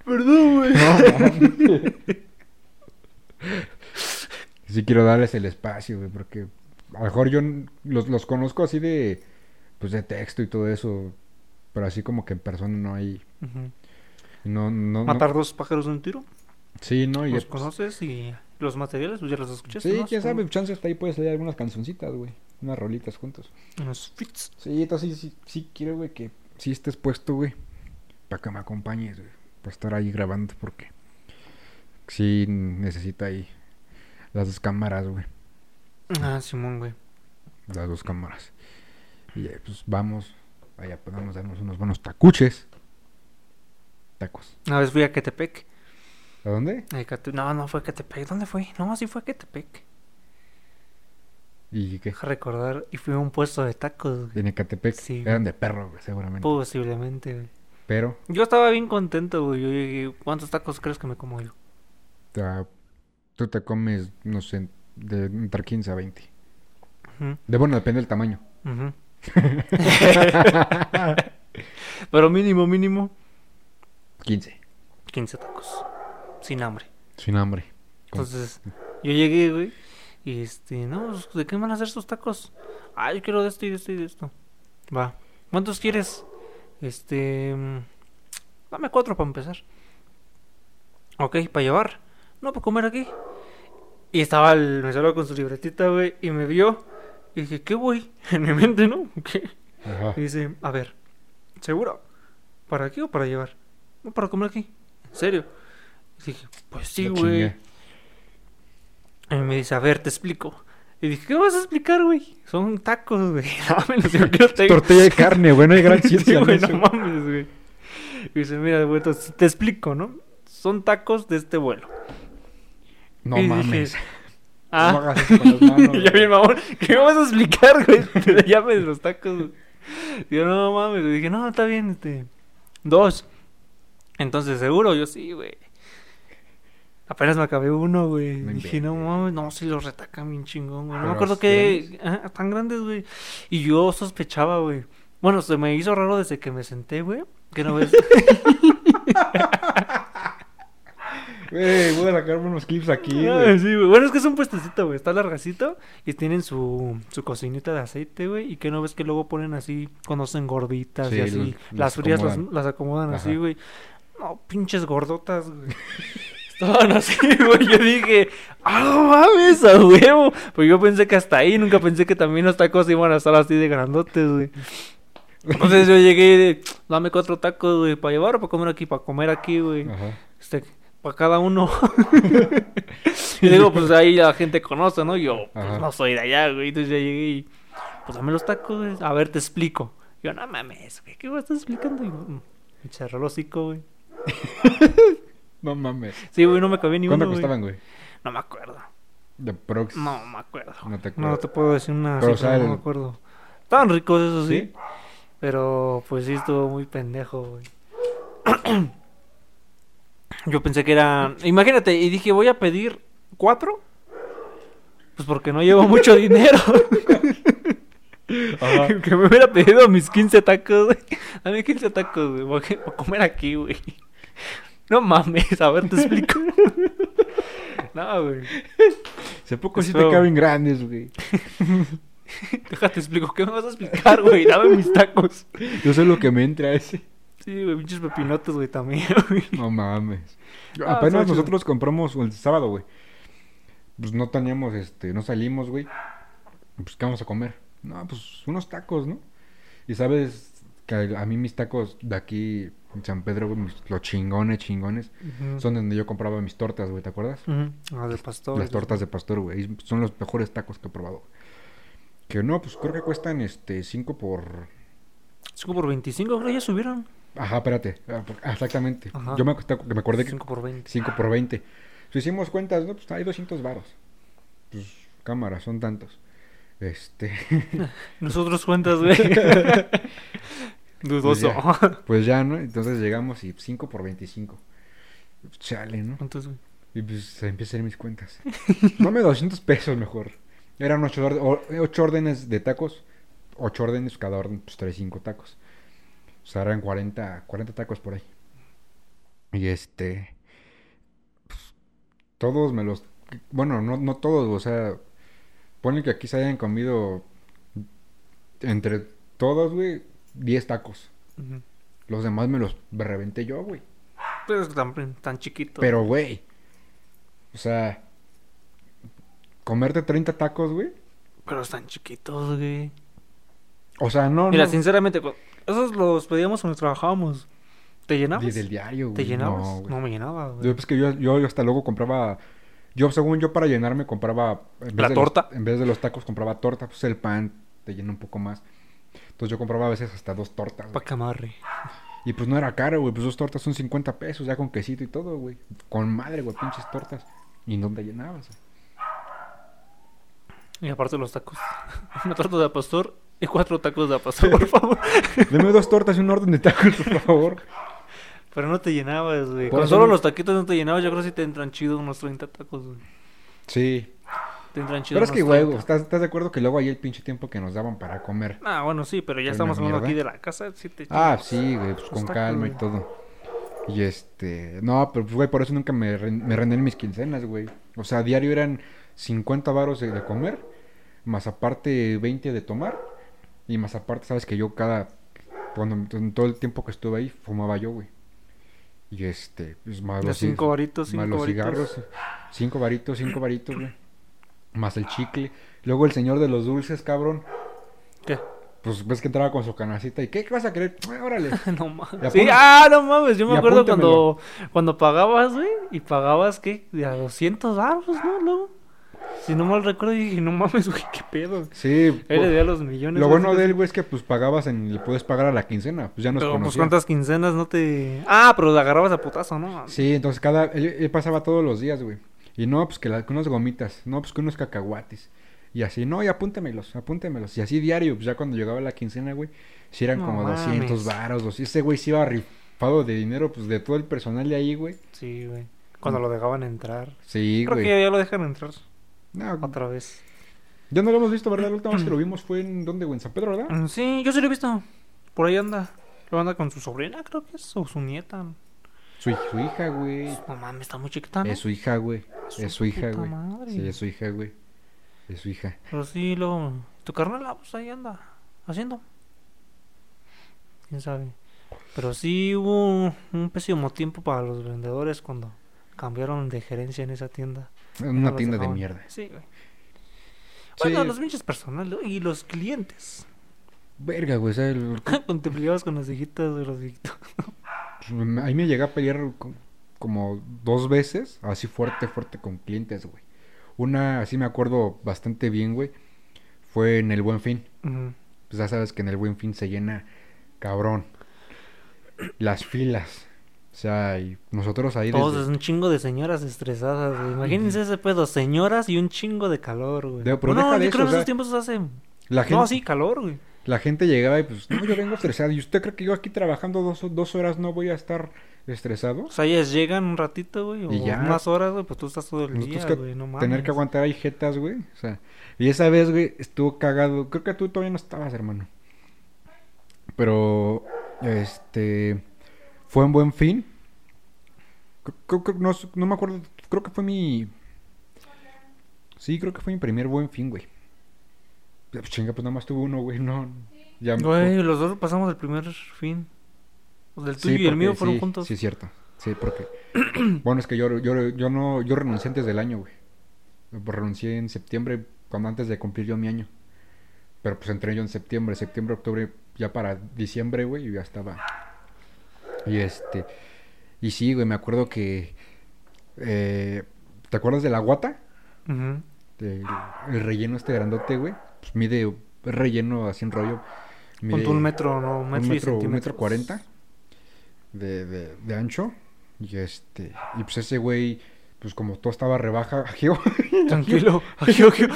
Perdón, güey. sí quiero darles el espacio, güey, porque a lo mejor yo los, los conozco así de, pues de texto y todo eso, pero así como que en persona no hay, no, no, no- Matar dos pájaros de un tiro. sí, no, y Los pues, conoces y los materiales, pues ya los escuchaste. sí, ¿no? quién sabe, chance hasta ahí puedes leer algunas cancioncitas, güey, unas rolitas juntos. Unos fits. Sí, entonces sí, sí, sí quiero, güey, que sí estés puesto, güey, para que me acompañes, güey, para estar ahí grabando, porque sí necesita ahí las dos cámaras, güey. Ah, Simón, güey. las dos cámaras. Y eh, pues vamos, allá podemos darnos unos buenos tacuches. Tacos. Una vez fui a Ketepec. ¿A dónde? No, no fue a Ketepec. ¿Dónde fue? No, sí fue a. ¿Y qué? Deja recordar. Y fui a un puesto de tacos, güey. En Ecatepec. Sí, güey. Eran de perro, güey, seguramente. Posiblemente, güey. Pero Yo estaba bien contento, güey. Yo llegué, ¿cuántos tacos crees que me como yo? Ah, tú te comes, no sé, de entre 15 a 20. Ujú, De bueno, depende del tamaño. Pero mínimo, mínimo, 15. 15 tacos. Sin hambre. Sin hambre. Entonces, yo llegué, güey. Y este, no, pues, ¿de qué van a hacer estos tacos? Ah, yo quiero de esto y de esto y de esto. Va. ¿Cuántos quieres? Este. mm, Dame cuatro para empezar. Ok, para llevar. No, para comer aquí. Y estaba el mesero con su libretita, güey. Y me vio. Y dije, ¿qué voy? En mi mente, ¿no? ¿Qué? Ajá. Y dice, a ver, ¿seguro? ¿Para aquí o para llevar? No, para comer aquí. ¿En serio? Y dije, pues sí, güey. Y me dice, a ver, te explico. Y dije, ¿qué vas a explicar, güey? Son tacos, güey. Dámelos, yo quiero te- Tortilla de carne, güey, no hay gran Sí, ciencia en güey, no mames, güey. Y dice, mira, güey, entonces te explico, ¿no? Son tacos de este vuelo. No Y dije, mames. No Ah, hagas eso con las manos, ya bien, mamón, ¿qué me vas a explicar, güey? Te llame de los tacos, yo, no mames. Dije, no, está bien, este. Dos. Entonces, seguro, yo sí, güey. Apenas me acabé uno, güey. No Dije, no mames, no, sí los retacan bien chingón, güey. No me acuerdo que. Ajá, tan grandes, güey. Y yo sospechaba, güey. Bueno, se me hizo raro desde que me senté, güey. Que no ves. Güey, voy a sacarme unos clips aquí, güey. sí, güey. Bueno, es que es un puestecito, güey. Está largacito y tienen su, su cocinita de aceite, güey. Y que no ves que luego ponen así cuando hacen gorditas Sí, y así. los- las frías las, acomodan. las acomodan así, güey. No, pinches gordotas, güey. Estaban así, güey. Yo dije, ¡ah, no mames, a huevo! Pues yo pensé que hasta ahí, nunca pensé que también los tacos iban a estar así de grandotes, güey. Entonces yo llegué de, dame cuatro tacos, güey, para llevar o para comer aquí, para comer aquí, güey. Ajá. Este, para cada uno. y digo, pues ahí la gente conoce, ¿no? Yo, pues Ajá. no soy de allá, güey. Entonces ya llegué y, pues dame los tacos, güey. A ver, te explico. Yo, no mames, güey, ¿qué me estás explicando? Y mm, me cerró el hocico, güey. No mames. Sí, güey, no me cabía ni ¿Cuánto uno, costaban, güey? No me acuerdo. De Prox. No me acuerdo. No te No acuerdas. te puedo decir una Pero, o cifra, sea, no el- me acuerdo. Estaban ricos, eso sí. ¿Sí? Pero pues sí estuvo muy pendejo, güey. Yo pensé que era. Imagínate, y dije, voy a pedir cuatro. Pues porque no llevo mucho dinero. Ajá. que me hubiera pedido mis 15 tacos, güey. Dame 15 tacos, güey. Voy a a comer aquí, güey. No mames, a ver, te explico. no, güey. Hace poco sí te caben grandes, güey. Déjate explico. ¿Qué me vas a explicar, güey? Dame mis tacos. Yo sé lo que me entra ese. Sí, güey, pinches pepinotes, güey, también, güey. No mames. Ah, Apenas nosotros compramos el sábado, güey. Pues no teníamos, este, no salimos, güey. Pues, ¿qué vamos a comer? No, pues unos tacos, ¿no? Y sabes que a mí mis tacos de aquí en San Pedro, güey, los chingones, chingones, Ujú. son donde yo compraba mis tortas, güey, ¿te acuerdas? Ujú. Ah, de pastor. Las tortas de pastor, güey. Son los mejores tacos que he probado. Que no, pues creo que cuestan este 5 por. 5 por 25, creo que ya subieron. Ajá, espérate. ah, ah, exactamente. Ajá. Yo me, me acordé que 5 por 20. 5 por 20. Si hicimos cuentas, no, pues hay 200 varos. Pues cámara, son tantos. Este. Nosotros cuentas, güey. Dudoso. pues ya, ¿no? Entonces llegamos y 5 por 25. Chale, ¿no? ¿Cuántos, güey? Y pues se empiezan a hacer mis cuentas. Dame 200 pesos mejor. Eran 8, órdenes de tacos. 8 órdenes, cada orden, pues trae 5 tacos. O sea, eran 40, 40 tacos por ahí. Y este. pues, todos me los. Bueno, no, no todos, o sea. Ponle que aquí se hayan comido. Entre todos, güey, 10 tacos. Los demás me los reventé yo, güey. Pero es tan, tan chiquito. Pero, güey. O sea. Comerte 30 tacos, güey. Pero están chiquitos, güey. O sea, no. Mira, no. sinceramente, esos los pedíamos cuando trabajábamos. ¿Te llenabas? Desde el diario, güey. ¿Te llenabas? No, No, me llenaba, güey. Yo, pues que yo, yo hasta luego compraba. Yo, según yo, para llenarme, compraba. en vez ¿La de los- torta? en vez de los tacos, compraba torta. Pues el pan te llena un poco más. Entonces yo compraba a veces hasta dos tortas. Pa' güey. que amarre. Y pues no era caro, güey. Pues dos tortas son 50 pesos, ya con quesito y todo, güey. Con madre, güey, pinches tortas. ¿Y dónde llenabas? Y aparte los tacos. Una torta de pastor y cuatro tacos de pastor, por favor. Deme dos tortas y un orden de tacos, por favor. Pero no te llenabas, güey. Con solo los taquitos no te llenabas. Yo creo que sí te entran chido unos 30 tacos, güey. Sí. Te entran chido Pero es que, güey, 30. ¿estás, ¿estás de acuerdo que luego ahí el pinche tiempo que nos daban para comer? Ah, bueno, sí, pero ya estamos hablando aquí de la casa. Sí te Ah, sí, güey, pues con calma y todo. Y este, no, pero güey, por eso nunca me, ren- me rendían mis quincenas, güey. O sea, a diario eran 50 varos de, de comer, más aparte 20 de tomar, y más aparte, sabes que yo cada, cuando, en todo el tiempo que estuve ahí, fumaba yo, güey. Y este, pues más los, cinco varitos, más cinco los varitos. cigarros, cinco varitos, cinco varitos, güey. Más el chicle. Luego el señor de los dulces, cabrón. ¿Qué? Pues ves que entraba con su canacita y ¿qué, qué vas a querer? Ah, órale. No mames. Sí, ah, no mames. Yo me acuerdo cuando, apúntemelo. cuando pagabas, güey. Y pagabas, ¿qué? De a 200 baros, ¿no? Luego. Si no mal recuerdo, dije, no mames, güey, qué pedo. Sí, Él le debía los millones. Lo bueno de que- él, güey, es que pues pagabas en, le puedes pagar a la quincena, pues ya nos Pero, pues. ¿cuántas quincenas no te...? Ah, pero agarrabas a putazo, ¿no? Sí, entonces cada, él, él pasaba todos los días, güey. Y no, pues que, la- que unas gomitas, no, pues que unos cacahuates. Y así, no, y apúntemelos, apúntemelos. Y así diario, pues ya cuando llegaba la quincena, güey, si eran No como mames. 200 varos, si ese güey se iba rifado de dinero, pues de todo el personal de ahí, güey. Sí, güey. Cuando lo dejaban entrar. Sí, Creo güey. que ya, ya lo dejan entrar No, otra vez. ya no lo hemos visto, ¿verdad? La última vez que lo vimos fue en, ¿dónde, güey? En San Pedro, ¿verdad? Mm, Sí, yo sí lo he visto. Por ahí anda. Lo anda con su sobrina, creo que es. O su nieta. Su, su hija, güey. No mames, está muy chiquita, ¿no? Es su hija, güey. Su Es su hija, güey. madre. Sí, es su hija, güey. Es su hija. Pero sí, luego... Tu carnal, ah, pues ahí anda. Haciendo. Quién sabe. Pero sí hubo un pésimo tiempo para los vendedores cuando cambiaron de gerencia en esa tienda. No una tienda de mierda. Sí, güey. Sí. Bueno, los pinches personales y los clientes. Verga, güey. o sea, el- Cuando te peleabas con las viejitas de los viejitos. ahí me llegué a pelear co- como dos veces, así fuerte, fuerte con clientes, güey. Una, así me acuerdo bastante bien, güey. Fue en el Buen Fin. Pues ya sabes que en el Buen Fin se llena cabrón. Las filas. O sea, y nosotros ahí Todos desde- es un chingo de señoras estresadas, güey. Imagínense ese pedo, señoras y un chingo de calor, güey. De- pero no, deja yo creo que en sea, esos tiempos hace... la gente, No, sí, calor, güey. la gente llegaba y pues, no, yo vengo estresado. ¿Y usted cree que yo aquí trabajando dos, dos horas no voy a estar estresado? O sea, ellas llegan un ratito, güey, o ya. unas horas, güey, pues tú estás todo el Nosotros día, güey, no mames. tener que aguantar ahí jetas, güey. O sea, y esa vez, güey, estuvo cagado. Creo que tú todavía no estabas, hermano. Pero, este, fue en buen fin. Creo, creo- no, me acuerdo, creo que fue mi... Sí, creo que fue mi primer buen fin, güey. Pues chinga, pues nada más tuve uno, güey, no... Ya me- Güey, los dos pasamos el primer fin. Del Sí, tuyo y el mío fueron sí, juntos. Sí, cierto. Sí, porque... bueno, es que yo, yo, yo no... Yo renuncié antes del año, güey. Renuncié en septiembre, cuando antes de cumplir yo mi año. Pero pues entré yo en septiembre, septiembre, octubre, ya para diciembre, güey, y ya estaba. Y este. Y sí, güey, me acuerdo que. eh, ¿Te acuerdas de la guata? Ujú. De- el relleno este grandote, güey. Pues mide relleno así en rollo. Mide un metro, no, un un metro, y metro, un metro cuarenta de, de, de ancho. Y este. Y pues ese güey, pues como todo estaba rebaja, Tranquilo. Ají, ají.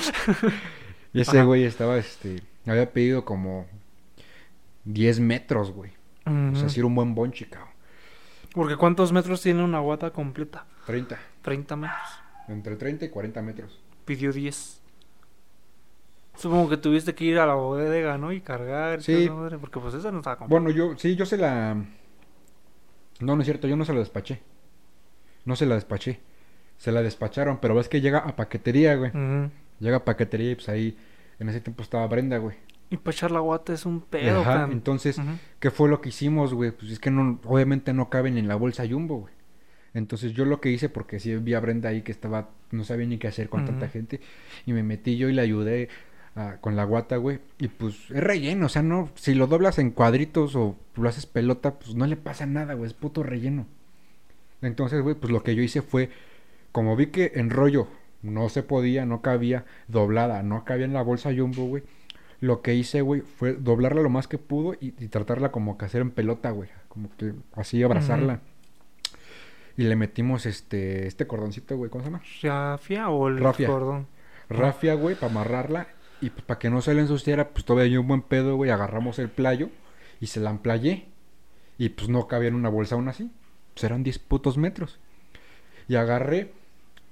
Y ese Ajá. güey estaba, este, había pedido como 10 metros, güey. O sea, sí era un buen bonche, cabrón. Porque ¿cuántos metros tiene una guata completa? 30. 30 metros. Entre 30 y 40 metros. Pidió 10. Supongo que tuviste que ir a la bodega, ¿no? Y cargar. Sí. madre, porque pues esa no estaba completa. Bueno, yo, sí, yo se la... No, no es cierto, yo no se la despaché. No se la despaché. Se la despacharon, pero ves que llega a paquetería, güey. Llega a paquetería y pues ahí, en ese tiempo estaba Brenda, güey. Y para echar la guata es un pedo, Ajá, can. entonces. ¿qué fue lo que hicimos, güey? Pues es que no, obviamente no caben en la bolsa Jumbo, güey. Entonces yo lo que hice, porque sí vi a Brenda ahí que estaba, no sabía ni qué hacer con tanta gente, y me metí yo y le ayudé a- con la guata, güey. Y pues es relleno, o sea, no, si lo doblas en cuadritos o lo haces pelota, pues no le pasa nada, güey, es puto relleno. Entonces, güey, pues lo que yo hice fue, como vi que en rollo no se podía, no cabía, doblada, no cabía en la bolsa Jumbo, güey. Lo que hice, güey, fue doblarla lo más que pudo y, y tratarla como que hacer en pelota, güey. Como que así abrazarla. Y le metimos este este cordoncito, güey, ¿cómo se llama? ¿Rafia o el Rafia. cordón? Rafia, güey, para amarrarla. Y pues para que no se le ensuciara, pues todavía hay un buen pedo, güey. Agarramos el playo y se la emplayé. Y pues no cabía en una bolsa aún así. Pues eran 10 putos metros. Y agarré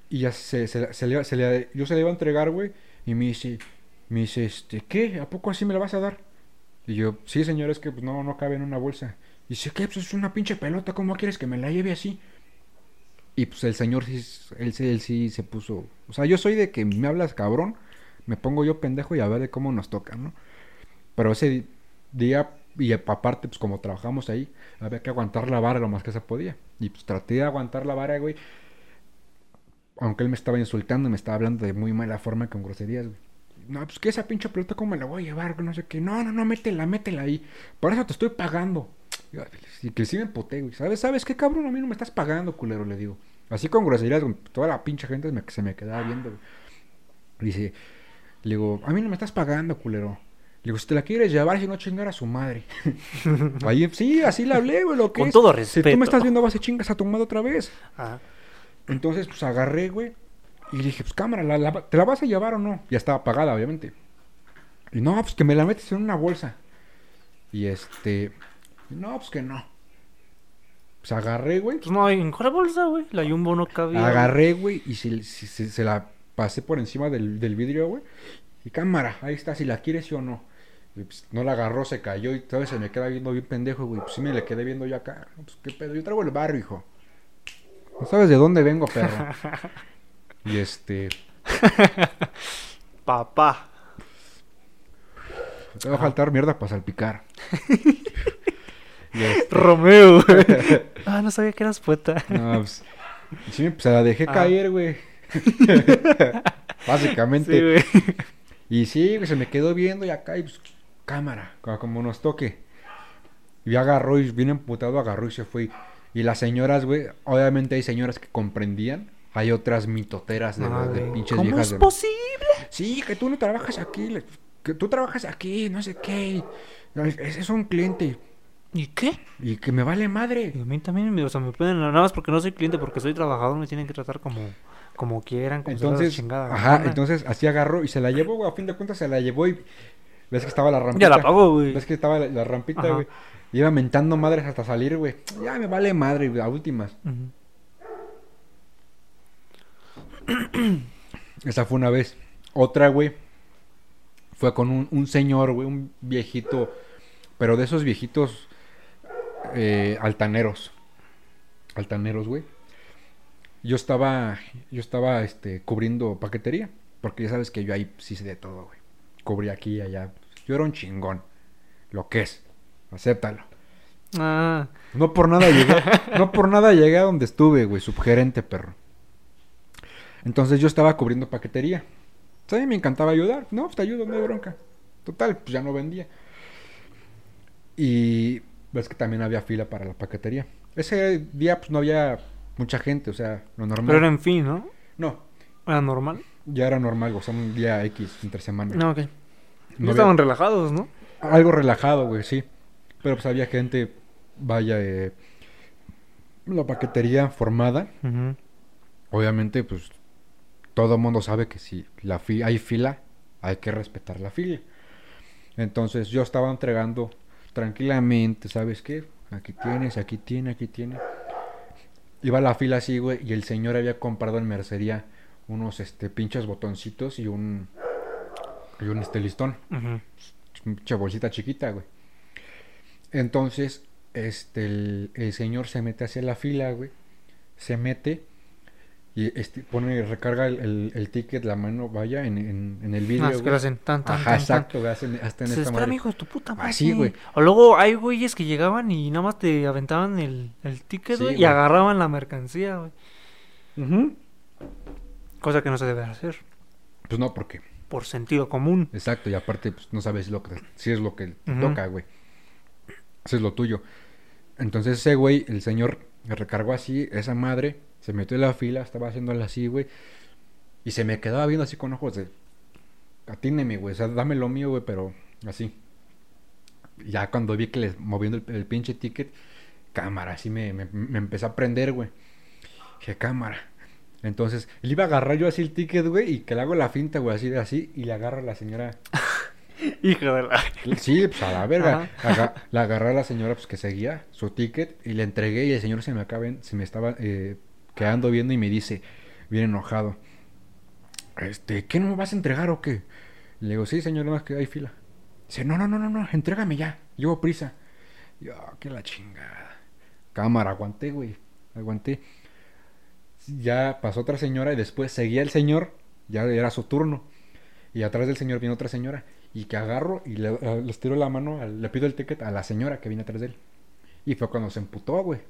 y ya se, se, se le, se le- yo se le iba a entregar, güey. Y me dice, me dice, este, ¿qué? ¿A poco así me la vas a dar? Y yo, sí, señor, es que pues no, no cabe en una bolsa. Y dice, ¿qué? Pues es una pinche pelota, ¿cómo quieres que me la lleve así? Y pues el señor sí, él, él sí se puso. O sea, yo soy de que me hablas cabrón, me pongo yo pendejo y a ver de cómo nos toca, ¿no? Pero ese día, y aparte, pues como trabajamos ahí, había que aguantar la vara lo más que se podía. Y pues traté de aguantar la vara, güey. Aunque él me estaba insultando, me estaba hablando de muy mala forma con groserías, güey. No, pues que esa pinche pelota, ¿cómo me la voy a llevar? No sé qué. No, no, no, métela, métela ahí. Por eso te estoy pagando. Y que sí me emputé, güey. ¿Sabes? ¿Sabes qué, cabrón? A mí no me estás pagando, culero, le digo. Así con groserías. Toda la pinche gente se me quedaba viendo, güey. Dice, le digo, a mí no me estás pagando, culero. Le digo, si te la quieres llevar, si no chingar a su madre. Ahí, sí, así le hablé, güey, lo que Con es. todo Si tú respeto. me estás viendo, vas a chingas a tu madre otra vez. Ajá. Entonces, pues agarré, güey. Y dije, pues cámara, ¿la, la- ¿te la vas a llevar o no? Ya estaba pagada, obviamente. Y no, pues que me la metes en una bolsa. Y este. No, pues que no. Pues agarré, güey. Pues no, ¿en cuál bolsa, güey? La Jumbo no cabía. Agarré, güey, y se, se- se- se la pasé por encima del, del vidrio, güey. Y cámara, ahí está, si la quieres sí o no. Y, pues, no la agarró, se cayó y todavía se me queda viendo bien pendejo, güey. Pues sí me le quedé viendo yo acá. Pues qué pedo, yo traigo el barrio, hijo. No sabes de dónde vengo, perro. y este. Papá. Te va a faltar mierda para salpicar. este, Romeo, güey. ah, no sabía que eras poeta. no, pues, sí, pues, se la dejé Ah. caer, güey. Básicamente. Sí, güey. Y sí, se me quedó viendo y acá, y pues, cámara, como, como nos toque. Y agarró y bien emputado agarró y se fue. Y las señoras, güey, obviamente hay señoras que comprendían. Hay otras mitoteras de, pinches ¿Cómo viejas. es de- posible? Sí, que tú no trabajas aquí, que tú trabajas aquí, no sé qué. Ese es un cliente. ¿Y qué? Y que me vale madre. Y a mí también, me- o sea, me pueden, nada más porque no soy cliente, porque soy trabajador, me tienen que tratar como, como quieran, como se Entonces, chingada ajá, entonces así agarró y se la llevó, güey, a fin de cuentas se la llevó y ves que estaba la rampita. Ya la pago, güey. Ves que estaba la, la rampita, Ajá. güey. Iba mentando madres hasta salir, güey. Ya me vale madre, güey, a últimas. Ujú. Esa fue una vez. Otra, güey, fue con un, un señor, güey, un viejito, pero de esos viejitos eh, altaneros. Altaneros, güey. Yo estaba, yo estaba, este, cubriendo paquetería, porque ya sabes que yo ahí sí sé de todo, güey. Cubrí aquí y allá. Yo era un chingón. Lo que es. Acéptalo. Ah, No por nada llegué, no por nada llegué a donde estuve, güey, subgerente, perro. Entonces yo estaba cubriendo paquetería. Sí, me encantaba ayudar. No, pues te ayudo, no hay bronca. Total, pues ya no vendía. Y ves que también había fila para la paquetería. Ese día pues no había mucha gente, o sea, lo normal. Pero era en fin, ¿no? No, Era normal. ya era normal, o sea, un día X entre semana. No, ok. No había- estaban relajados, ¿no? Algo relajado, güey, sí. Pero pues había gente, vaya, eh, la paquetería formada. Obviamente, pues todo mundo sabe que si la fi- hay fila, hay que respetar la fila. Entonces yo estaba entregando tranquilamente, ¿sabes qué? Aquí tienes, aquí tiene, aquí tiene. Iba la fila así, güey, y el señor había comprado en mercería unos este pinches botoncitos y un y un este listón, bolsita chiquita, güey. Entonces, este el, el señor se mete hacia la fila, güey. Se mete y este, pone, recarga el, el- el ticket, la mano, vaya, en, en, en el Ah, vídeo, es que lo hacen tan, tan, Ajá, tan, exacto, güey, hacen- hasta en esta espera, madre. hijo de tu puta madre. Así, güey. O luego hay güeyes que llegaban y nada más te aventaban el, el ticket, Sí, güey, y agarraban la mercancía, güey. Ujú. Cosa que no se debe hacer. Pues no, porque, Por sentido común. exacto, y aparte, pues no sabes lo que, si es lo que te toca, güey. Eso es lo tuyo. Entonces ese güey, el señor, recargó así, esa madre, se metió en la fila, estaba haciéndola así, güey. Y se me quedaba viendo así con ojos de... Atíneme, güey, o sea, dame lo mío, güey, pero así. Ya cuando vi que les moviendo el, el pinche ticket, cámara, así me, me, me empezó a prender, güey. Dije, cámara. Entonces, le iba a agarrar yo así el ticket, güey, y que le hago la finta, güey, así de así, y le agarra a la señora. Hijo de la... Sí, pues a la verga. Aga- la agarré a la señora, pues que seguía su ticket, y le entregué, y el señor se me acaba, se me estaba eh, quedando viendo y me dice, bien enojado, este, ¿qué no me vas a entregar o qué? Le digo, sí, señor, más que hay fila. Dice, no, no, no, no, no, entrégame ya, llevo prisa. Yo, "Ah, qué la chingada. Cámara, aguanté, güey, aguanté. Ya pasó otra señora y después seguía el señor, ya era su turno. Y atrás del señor viene otra señora. Y que agarro y le, eh, les tiro la mano, le pido el ticket a la señora que viene atrás de él. Y fue cuando se emputó, güey.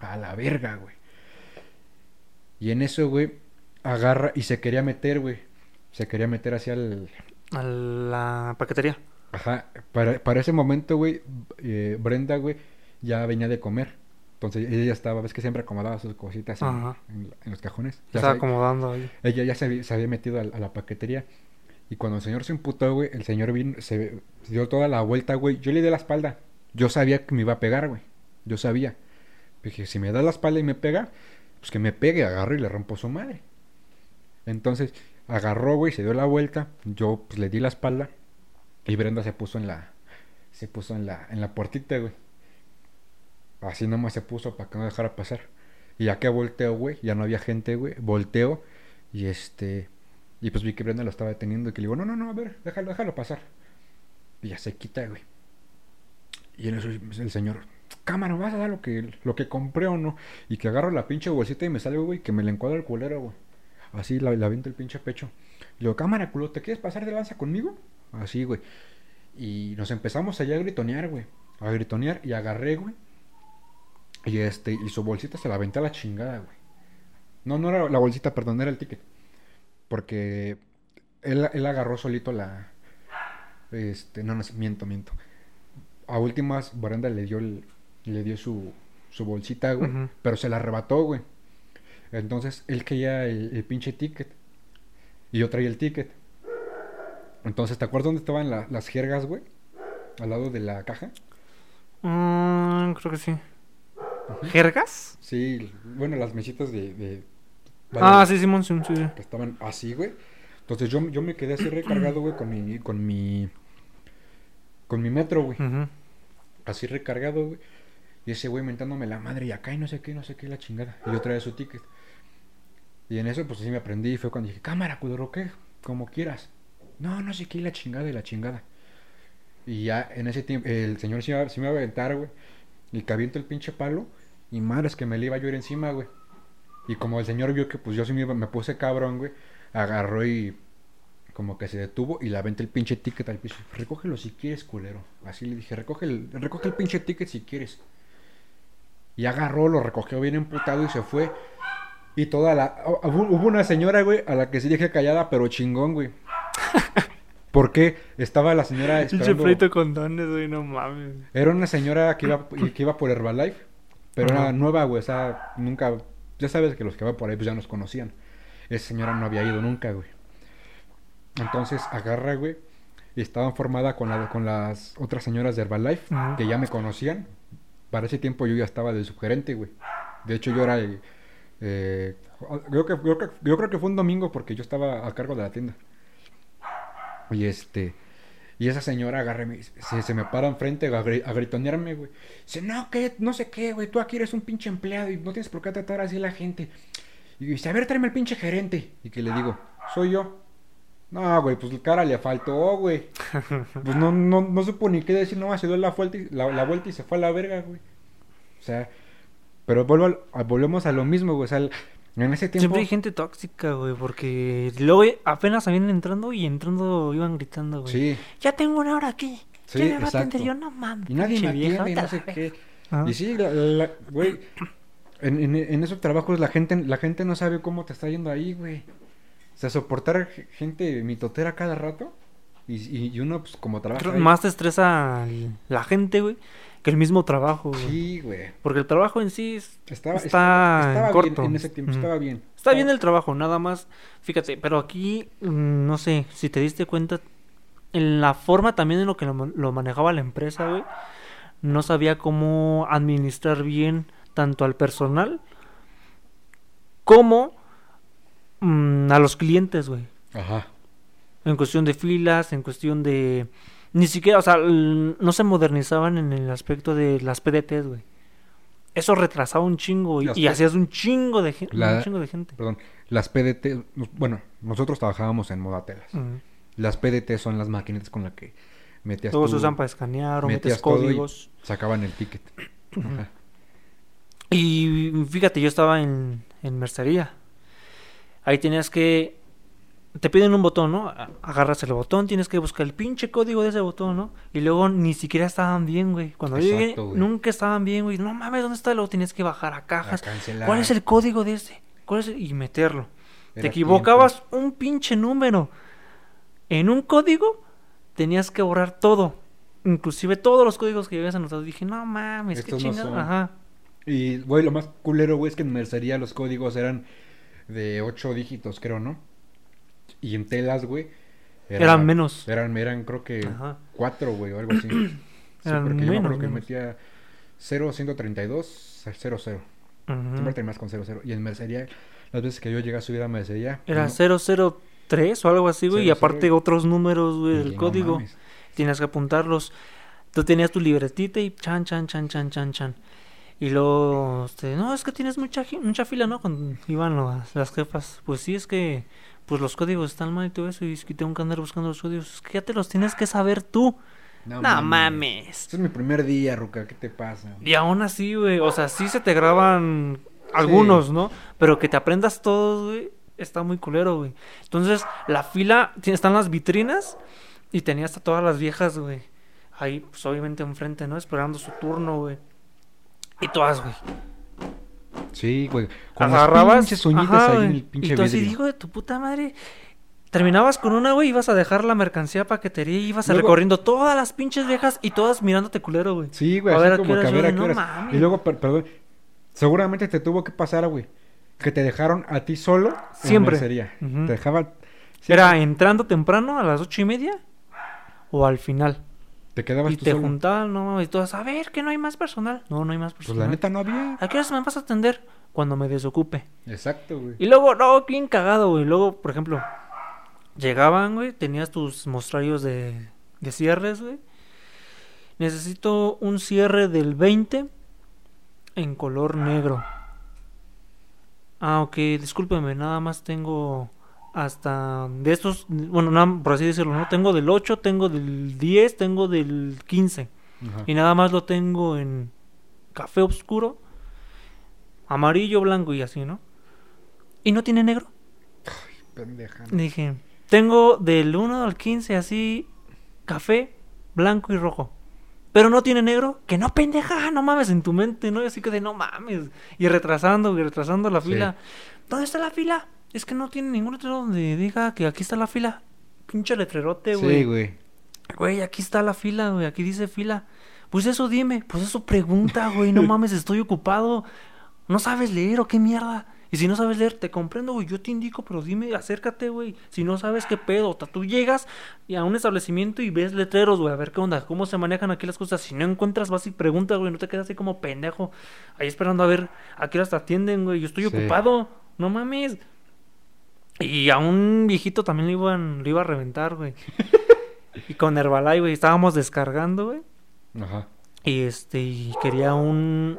A la verga, güey. Y en eso, güey, agarra y se quería meter, güey. Se quería meter hacia el... A la paquetería. Ajá, para, para ese momento, güey, eh, Brenda, güey, ya venía de comer. Entonces ella ya estaba, ves que siempre acomodaba sus cositas en, en- en los cajones. Se Ya estaba acomodando ahí. ella ya se, había- se había metido a, a la paquetería. Y cuando el señor se emputó, güey, el señor vino, se dio toda la vuelta, güey. Yo le di la espalda. Yo sabía que me iba a pegar, güey. Yo sabía. Dije, si me da la espalda y me pega, pues que me pegue, agarro y le rompo su madre. Entonces, agarró, güey, se dio la vuelta. Yo, pues, le di la espalda. Y Brenda se puso en la... Se puso en la, en la puertita, güey. Así nomás se puso para que no dejara pasar. Y ya que volteo, güey, ya no había gente, güey. Volteo y este... Y pues vi que Brenda lo estaba deteniendo y que le digo, no, no, no, a ver, déjalo, déjalo pasar. Y ya se quita, güey. Y en eso el señor, cámara, ¿vas a dar lo que, lo que compré o no? Y que agarro la pinche bolsita y me salgo, güey, que me le encuadra el culero, güey. Así, la, la el pinche pecho. Y digo, cámara, culo, ¿te quieres pasar de lanza conmigo? Así, güey. Y nos empezamos allá a gritonear, güey. A gritonear y agarré, güey. Y este, y su bolsita se la aventé a la chingada, güey. No, no era la bolsita, perdón, era el ticket. Porque él, él agarró solito la. Este, no, no, miento, miento. A últimas, Brenda le dio el, le dio su, su bolsita, güey. Pero se la arrebató, güey. Entonces él quería el, el pinche ticket. Y yo traía el ticket. Entonces, ¿te acuerdas dónde estaban la- las jergas, güey? Al lado de la caja. Mm, creo que sí. ¿Jergas? Sí, bueno, las mesitas de. de- Ah, sí, Simón, sí, sí. sí. que estaban así, güey. Entonces yo, yo me quedé así recargado, güey, con mi, con mi, con mi metro, güey. Así recargado, güey. Y ese güey mentándome la madre y acá y no sé qué, no sé qué, la chingada. Y yo traía su ticket. Y en eso, pues así me aprendí y fue cuando dije, cámara, culero, ¿qué? Como quieras. No, no sé qué, la chingada y la chingada. Y ya en ese tiempo, el señor sí, sí me iba a aventar, güey. Y que el pinche palo. Y madres que me le iba a ir encima, güey. Y como el señor vio que pues yo sí me, me puse cabrón, güey. Agarró y como que se detuvo y le aventé el pinche ticket al piso. Recógelo si quieres, culero. Así le dije, recoge el, recoge el pinche ticket si quieres. Y agarró, lo recogió bien emputado y se fue. Y toda la... Hubo una señora, güey, a la que sí dije callada, pero chingón, güey. Porque estaba la señora esperando... con dones, güey, no mames. Era una señora que iba, que iba por Herbalife, pero era nueva, güey, o sea, nunca... Ya sabes que los que van por ahí pues ya nos conocían. Esa señora no había ido nunca, güey. Entonces agarra, güey, y estaba formada con, la, con las otras señoras de Herbalife, que ya me conocían. Para ese tiempo yo ya estaba de subgerente, güey. De hecho, yo era... eh, yo, que- yo creo que fue un domingo porque yo estaba a cargo de la tienda. Y este... Y esa señora me- se, me para enfrente a, gri- a gritonearme, güey. Dice, no, que no sé qué, güey. Tú aquí eres un pinche empleado y no tienes por qué tratar así a la gente. Y dice, a ver, tráeme el pinche gerente. Y que le digo, soy yo. No, güey, pues cara le faltó, güey. Pues no, no, no supo ni qué decir, no, se dio la vuelta, y, la, la vuelta y se fue a la verga, güey. O sea, pero vuelvo a- volvemos a lo mismo, güey. O sea, el- en ese tiempo... Siempre hay gente tóxica, güey, porque luego apenas habían entrando y entrando iban gritando, güey. Sí, Ya tengo una hora aquí. Sí, ¿Quién me va a atender? Yo no mames. y nadie me atiende y no sé qué. Ah. Y sí, la- la- güey, en, en, en esos trabajos la gente, la gente no sabe cómo te está yendo ahí, güey. O sea, soportar gente mitotera cada rato y, y, uno, pues, como trabaja Creo- ahí- Más te estresa la gente, güey, que el mismo trabajo, güey. Sí, güey. Porque el trabajo en sí es- Estaba, está estaba, estaba bien corto. en ese tiempo, estaba bien. Está bien el trabajo, nada más. Fíjate, pero aquí, mm, no sé, si te diste cuenta, en la forma también en lo que lo manejaba la empresa, güey, no sabía cómo administrar bien tanto al personal como mm, a los clientes, güey. Ajá. En cuestión de filas, en cuestión de... Ni siquiera, o sea, no se modernizaban en el aspecto de las PDTs, güey. Eso retrasaba un chingo y, Las y P- hacías un chingo de gente. Un chingo de gente. Perdón. Las PDT, bueno, nosotros trabajábamos en Modatelas. Ujú. Las PDT son las maquinitas con las que metías tú- se usan para escanear o metes códigos. sacaban el ticket. Ajá. Y fíjate, yo estaba en, en mercería. Ahí tenías que. Te piden un botón, ¿no? Agarras el botón, tienes que buscar el pinche código de ese botón, ¿no? Y luego ni siquiera estaban bien, güey. Cuando llegué, Exacto, güey. nunca estaban bien, güey. No mames, ¿dónde está? Luego tienes que bajar a cajas. A. ¿Cuál es el código de ese? ¿Cuál es el- Y meterlo. Te equivocabas un pinche número en un código, tenías que borrar todo. Inclusive todos los códigos que habías anotado. Dije, no mames, qué Estos no chingada. Ajá. Y, güey, lo más culero, güey, es que en mercería los códigos eran de 8 dígitos, creo, ¿no? Y en telas, güey. era- Eran menos. Eran, eran creo que Ajá. 4, güey, o algo así. sí, Eran porque yo me menos, acuerdo que menos. metía 0, 132, 0, 0. Ujú. Siempre terminas con 0, 0. Y en mercería, las veces que yo llegué a subir a mercería... Era no- 003 o algo así, güey. Y 00. aparte otros números, güey, del no código. mames. Tienes que apuntarlos. Tú tenías tu libretita y chan, chan, chan, chan, chan, chan. Y luego, este, no, es que tienes mucha, mucha fila, ¿no? Cuando iban las, las jefas. Pues sí, es que, pues los códigos están mal y todo eso. Y es que tengo que andar buscando los códigos. Es que ya te los tienes que saber tú. No, mames. Este es mi primer día, Ruca, ¿qué te pasa? Y aún así, güey, o sea, sí se te graban algunos, ¿no? Pero que te aprendas todos, güey, está muy culero, güey. Entonces, la fila, están las vitrinas y tenías a todas las viejas, güey. Ahí, pues obviamente enfrente, ¿no? Esperando su turno, güey. Y todas, güey. Sí, güey. Con las Agarrabas. pinches uñitas ajá, ahí en el pinche y tú así, digo de tu puta madre. Terminabas con una, güey, ibas a dejar la mercancía paquetería y ibas a recorriendo todas las pinches viejas y todas mirándote culero, güey. Sí, güey, A así ver como que a ver a qué no horas. mames. Y luego, per- perdón, seguramente te tuvo que pasar, güey, que te dejaron a ti solo en Siempre. mercería. Ujú. Te dejaban... Era entrando temprano a las ocho y media o al final. Te quedabas Y tú te solo. juntaban, no, y todas, a ver, que no hay más personal. No, no hay más Pues personal. la neta no había. ¿A qué horas me vas a atender? Cuando me desocupe. Exacto, güey. Y luego, no, bien cagado, güey. Luego, por ejemplo, llegaban, güey, tenías tus mostrarios de, de cierres, güey. Necesito un cierre del 20 en color negro. Ah, ok, discúlpeme, nada más tengo hasta de estos, bueno, nada, por así decirlo, ¿no? Tengo del 8, tengo del 10, tengo del 15. Ajá. Y nada más lo tengo en café oscuro, amarillo, blanco y así, ¿no? Y no tiene negro. Pendeja. Dije, tengo del 1 al 15 así, café, blanco y rojo. Pero no tiene negro, que no pendeja, no mames en tu mente, ¿no? Y así que de no mames. Y retrasando, y retrasando la Sí. fila. ¿Dónde está la fila? Es que no tiene ningún otro donde diga que aquí está la fila. pinche letrerote, Sí, güey. güey. Güey, aquí está la fila, güey, aquí dice fila. Pues eso dime, pues eso pregunta, güey, no mames, estoy ocupado. ¿No sabes leer o qué mierda? Y si no sabes leer, te comprendo, güey, yo te indico, pero dime, acércate, güey. Si no sabes qué pedo, o sea, tú llegas y a un establecimiento y ves letreros, güey, a ver qué onda, cómo se manejan aquí las cosas. Si no encuentras, vas y preguntas, güey, no te quedas así como pendejo, ahí esperando a ver a qué te atienden, güey. Yo estoy Sí. ocupado, no mames. Y a un viejito también le iban, le iba a reventar, güey. y con Herbalife, güey, estábamos descargando, güey. Ajá. Y este, y quería un,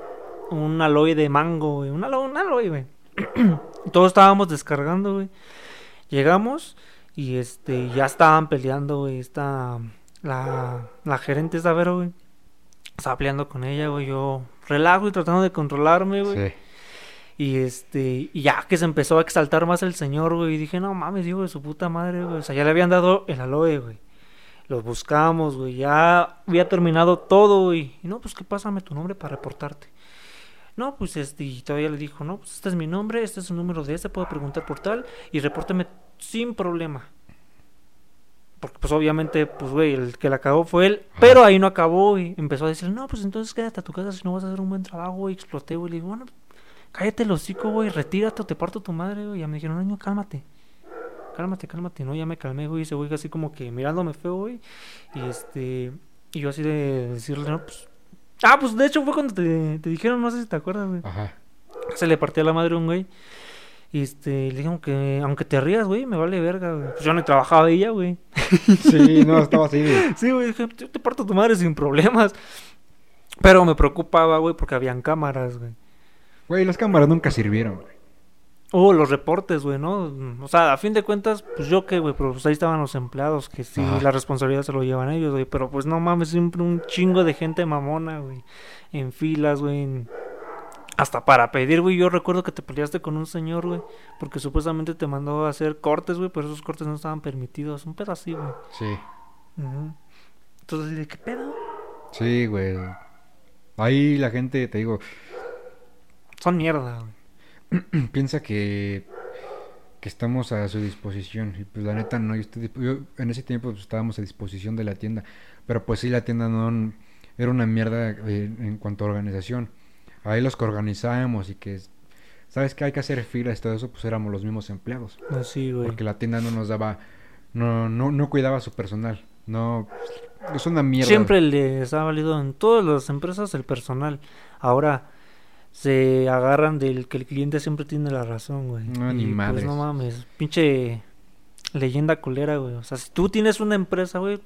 un aloe de mango, güey. Un aloe, un aloe, güey. Todos estábamos descargando, güey. Llegamos y este, ya estaban peleando, güey. Esta, la, la gerente esta güey. Estaba peleando con ella, güey. Yo relajo y tratando de controlarme, güey. Sí. Y este, y ya que se empezó a exaltar más el señor, güey, y dije, no mames, digo de su puta madre, güey. O sea, ya le habían dado el aloe, güey. Los buscamos, güey. Ya había terminado todo, güey. Y no, pues que pásame tu nombre para reportarte. No, pues este, y todavía le dijo, no, pues este es mi nombre, este es el número de este, puedo preguntar por tal, y repórtame sin problema. Porque pues obviamente, pues güey, el que la cagó fue él, pero ahí no acabó, y empezó a decir, no, pues entonces quédate a tu casa si no vas a hacer un buen trabajo, güey, exploté, güey. Le digo, bueno, cállate el hocico, güey, retírate o te parto tu madre, güey. Y ya me dijeron, no, cálmate. Cálmate, cálmate, no, ya me calmé, güey. Ese güey así como que mirándome feo, güey. Y este, y yo así de decirle, no, pues. Ah, pues de hecho fue cuando te, te dijeron, no sé si te acuerdas, güey. Ajá. Se le partió la madre a un güey. Y este, le dije, aunque, aunque te rías, güey, me vale verga, güey. Pues yo no trabajaba ella, güey. Sí, no, estaba así de... Sí, güey, dije, yo te parto tu madre sin problemas. Pero me preocupaba, güey, porque habían cámaras, güey. Güey, las cámaras nunca sirvieron, güey. O los reportes, güey, ¿no? O sea, a fin de cuentas, pues yo qué, güey, pero pues ahí estaban los empleados, que sí, Ajá. la responsabilidad se lo llevan ellos, güey. Pero pues no mames, siempre un chingo de gente mamona, güey. En filas, güey. en- Hasta para pedir, güey. Yo recuerdo que te peleaste con un señor, güey. Porque supuestamente te mandó a hacer cortes, güey, pero esos cortes no estaban permitidos. Un pedo así, güey. Sí. Ujú. Entonces, ¿de qué pedo? Sí, güey. Ahí la gente, te digo, Son mierda, güey. piensa que, que estamos a su disposición. Y pues la neta no, yo, estoy yo en ese tiempo pues, estábamos a disposición de la tienda. Pero pues sí, la tienda no era una mierda eh, en cuanto a organización. Ahí los que organizábamos y que, ¿sabes que Hay que hacer filas y todo eso, pues éramos los mismos empleados. Así, güey. Porque la tienda no nos daba, no, no, no cuidaba a su personal. No, es una mierda. Siempre les ha valido en todas las empresas el personal. Ahora se agarran del que el cliente siempre tiene la razón, güey. No, ni Y, madres. Pues no mames, pinche leyenda culera, güey. O sea, si tú tienes una empresa, güey,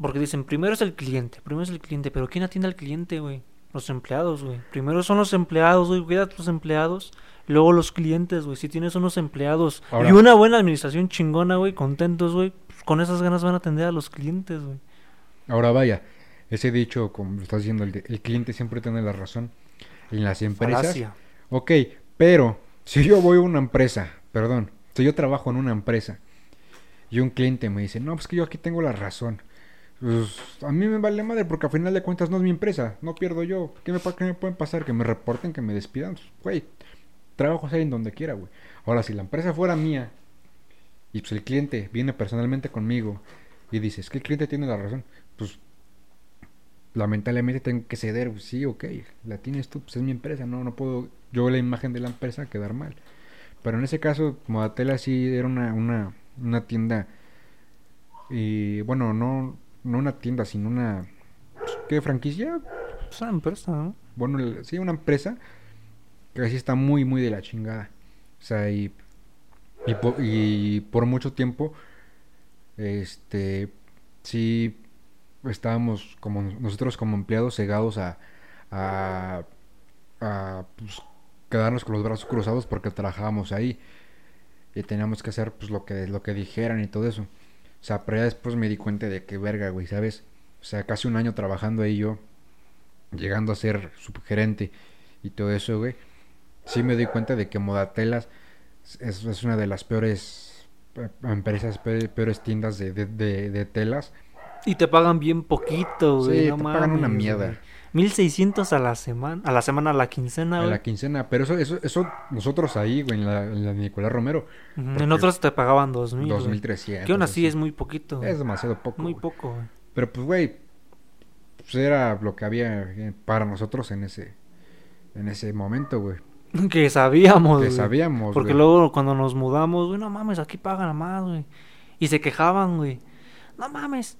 porque dicen, primero es el cliente, primero es el cliente, pero ¿quién atiende al cliente, güey? Los empleados, güey. Primero son los empleados, güey, cuida a tus empleados. Luego los clientes, güey. Si tienes unos empleados Ahora- y una buena administración chingona, güey, contentos, güey, pues con esas ganas van a atender a los clientes, güey. Ahora vaya, ese dicho, como lo estás diciendo, el, de- el cliente siempre tiene la razón. En las empresas, Falacia. ok, pero si yo voy a una empresa, perdón, si yo trabajo en una empresa y un cliente me dice, no, pues que yo aquí tengo la razón. Pues a mí me vale madre porque al final de cuentas no es mi empresa, no pierdo yo. ¿Qué me, qué me pueden pasar? Que me reporten, que me despidan. Pues, Güey, trabajo ahí en donde quiera, güey. Ahora, si la empresa fuera mía y pues el cliente viene personalmente conmigo y dice, es que el cliente tiene la razón, pues lamentablemente tengo que ceder, pues, sí, ok, la tienes tú, pues es mi empresa, no, no puedo yo la imagen de la empresa quedar mal. Pero en ese caso, Modatela sí era una, una, una tienda, y bueno, no, no una tienda, sino una, pues, ¿qué franquicia? Es una empresa, ¿no? Bueno, sí, una empresa que así está muy, muy de la chingada. O sea, y, y, po- y por mucho tiempo, este, sí, estábamos como nosotros como empleados cegados a, a, a, pues, quedarnos con los brazos cruzados porque trabajábamos ahí y teníamos que hacer pues lo que lo que dijeran y todo eso. O sea, pero ya después me di cuenta de que verga, güey, ¿sabes? O sea, casi un año trabajando ahí yo, llegando a ser subgerente y todo eso, güey. Sí me doy cuenta de que Modatelas es, es una de las peores eh, empresas, pe- peores tiendas de, de- de telas Y te pagan bien poquito, güey. Sí, no te pagan una mames, mierda. güey. 1600 a la semana, a la semana, a la quincena, A güey. la quincena. Pero eso, eso, eso nosotros ahí, güey, en la, en la Nicolás Romero, En otros te pagaban 2000. güey. 2300. Que aún así es muy poquito. Es demasiado poco. muy güey. poco, güey. Pero pues, güey, pues era lo que había eh, para nosotros en ese, en ese momento, güey. Que sabíamos, Que güey. sabíamos, Porque güey. luego cuando nos mudamos, güey, no mames, aquí pagan más, güey. Y se quejaban, güey. No mames.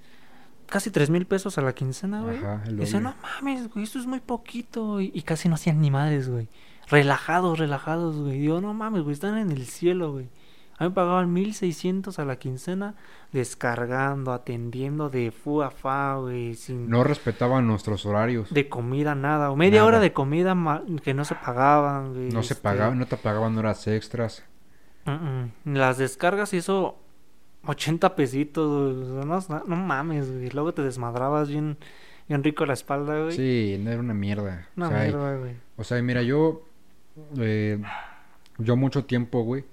Casi tres mil pesos a la quincena, güey. Ajá, el Y doble. no mames, güey, esto es muy poquito. Y, y casi no hacían ni madres, güey. Relajados, relajados, güey. Digo, no mames, güey, están en el cielo, güey. A mí me pagaban 1600 a la quincena descargando, atendiendo de fu a fa, güey. Sin No respetaban nuestros horarios. de comida, nada. O media Nada. hora de comida que no se pagaban, güey. No se este, pagaban, no te pagaban horas extras. Mm. Las descargas y eso, 80 pesitos, güey, no, no mames, güey. Luego te desmadrabas bien, bien rico la espalda, güey. Sí, no era una mierda. Una o, sea, mierda, güey. o sea, mira, yo, eh, yo mucho tiempo, güey,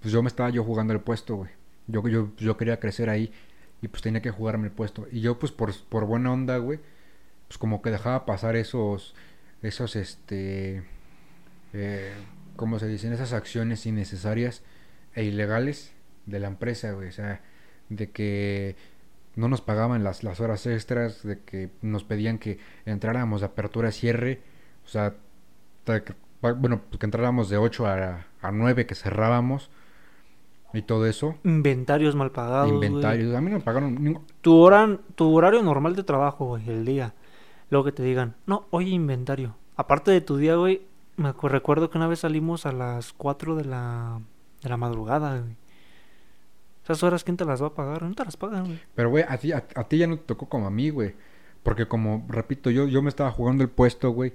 pues yo me estaba yo jugando el puesto, güey. Yo, yo, yo quería crecer ahí y pues tenía que jugarme el puesto. Y yo, pues por, por buena onda, güey, pues como que dejaba pasar esos, esos, este, eh, ¿cómo se dicen? Esas acciones innecesarias e ilegales de la empresa, güey. O sea, de que no nos pagaban las, las horas extras, de que nos pedían que entráramos de apertura a cierre, o sea, que- bueno, pues que entráramos de 8 a, a 9, que cerrábamos y todo eso. Inventarios mal pagados. Inventarios. A mí no me pagaron ningún... Tu, hora, tu horario normal de trabajo, güey, el día. Luego que te digan, no, oye, inventario. Aparte de tu día, güey, me recuerdo que una vez salimos a las 4 de la, de la madrugada, güey. Esas horas, ¿quién te las va a pagar? No te las pagan, güey. Pero, güey, a ti, a, ti ya no te tocó como a mí, güey. Porque como, repito, yo, yo me estaba jugando el puesto, güey.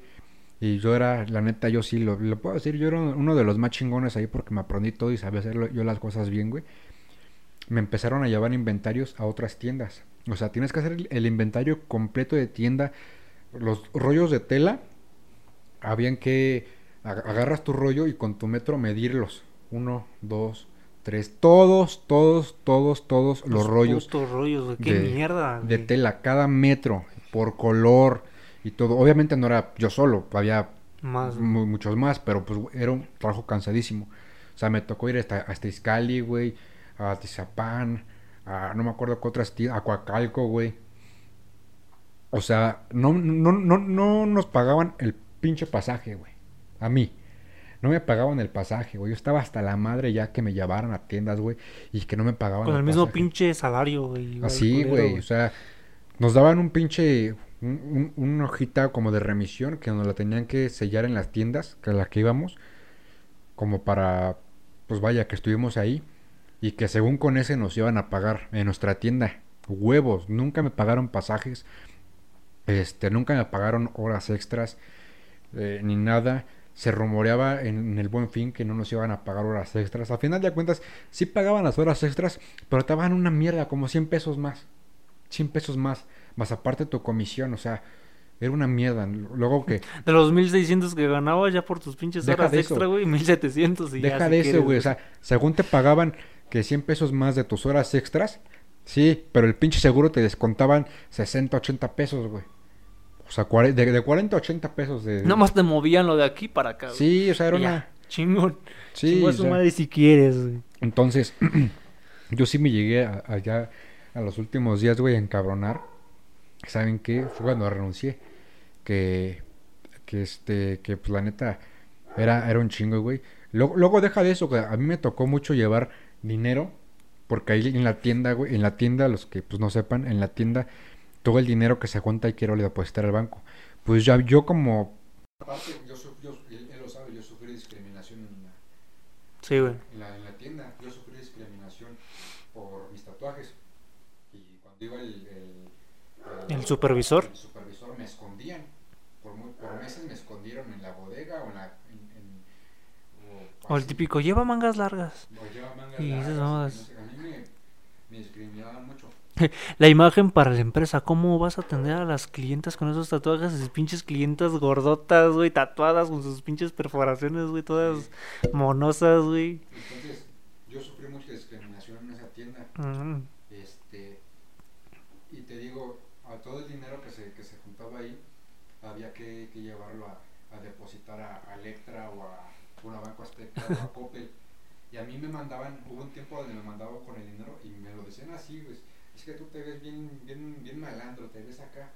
Y yo era, la neta, yo sí, lo, lo puedo decir, yo era uno de los más chingones ahí porque me aprendí todo y sabía hacer yo las cosas bien, güey. Me empezaron a llevar inventarios a otras tiendas. O sea, tienes que hacer el, inventario completo de tienda. Los rollos de tela, habían que ag- agarras tu rollo y con tu metro medirlos. Uno, dos, tres. Todos, todos, todos, todos los, rollos putos rollos, güey. Qué de- mierda, de tela, cada metro, por color y todo. Obviamente no era yo solo, había Más, muchos más, pero pues era un trabajo cansadísimo. O sea, me tocó ir hasta, hasta Izcali, güey, a Tizapán, a no me acuerdo qué otras a Coacalco, güey. O sea, no, no, no, no nos pagaban el pinche pasaje, güey. A mí. No me pagaban el pasaje, güey. Yo estaba hasta la madre ya que me llevaran a tiendas, güey, y que no me pagaban Con el mismo pasaje. pinche salario, güey. Así, güey, o sea, nos daban un pinche, un, un- una hojita como de remisión que nos la tenían que sellar en las tiendas que a las que íbamos, como para, pues vaya, que estuvimos ahí y que según con ese nos iban a pagar en nuestra tienda. Huevos, nunca me pagaron pasajes, este, nunca me pagaron horas extras, eh, ni nada. Se rumoreaba en, el buen fin que no nos iban a pagar horas extras. A final de cuentas, sí pagaban las horas extras, pero te daban una mierda, como 100 pesos más. 100 pesos más, más aparte tu comisión, o sea, era una mierda. Luego que, De los 1600 que ganabas ya por tus pinches horas extra, güey, 1700 y ya deja si de eso, güey, o sea, según te pagaban que 100 pesos más de tus horas extras, sí, pero el pinche seguro te descontaban 60, 80 pesos, güey. O sea, de, de 40 a 80 pesos de... Nada más te movían lo de aquí para acá, güey. Sí, o sea, era ya, una... Chingón. Sí, Chingó a o su sea, madre si quieres, güey. Entonces, yo sí me llegué a- allá a los últimos días, güey, a encabronar. ¿Saben qué? Fue cuando renuncié. Que, que este, que pues la neta era, era un chingo, güey. Luego, luego deja de eso, que a mí me tocó mucho llevar dinero. Porque ahí en la tienda, güey, en la tienda, los que pues no sepan, en la tienda, todo el dinero que se junta y quiero le depositar al banco. Pues ya yo como... Aparte, yo, él, lo sabe, yo sufrí discriminación en la, Sí, güey. en la, en la tienda yo sufrí discriminación por mis tatuajes y cuando iba el, el, ¿El supervisor? el supervisor me escondían por, muy- por meses me escondieron en la bodega o en la en, en- O el típico, lleva mangas largas. o lleva mangas Y esas largas, mamadas. no a mí me, me discriminaban mucho La imagen para la empresa, ¿cómo vas a atender a las clientas con esos tatuajes? Esas pinches clientas gordotas, güey, tatuadas con sus pinches perforaciones, güey, todas monosas, güey. entonces yo sufrí mucha discriminación en esa tienda Mm. este y te que se juntaba ahí, había que, que llevarlo a, a depositar a, a Electra o a una Banco Azteca o a Coppel. Y a mí me mandaban, hubo un tiempo donde me mandaban con el dinero y me lo decían así, güey. Es que tú te ves bien, bien, bien malandro, te ves acá,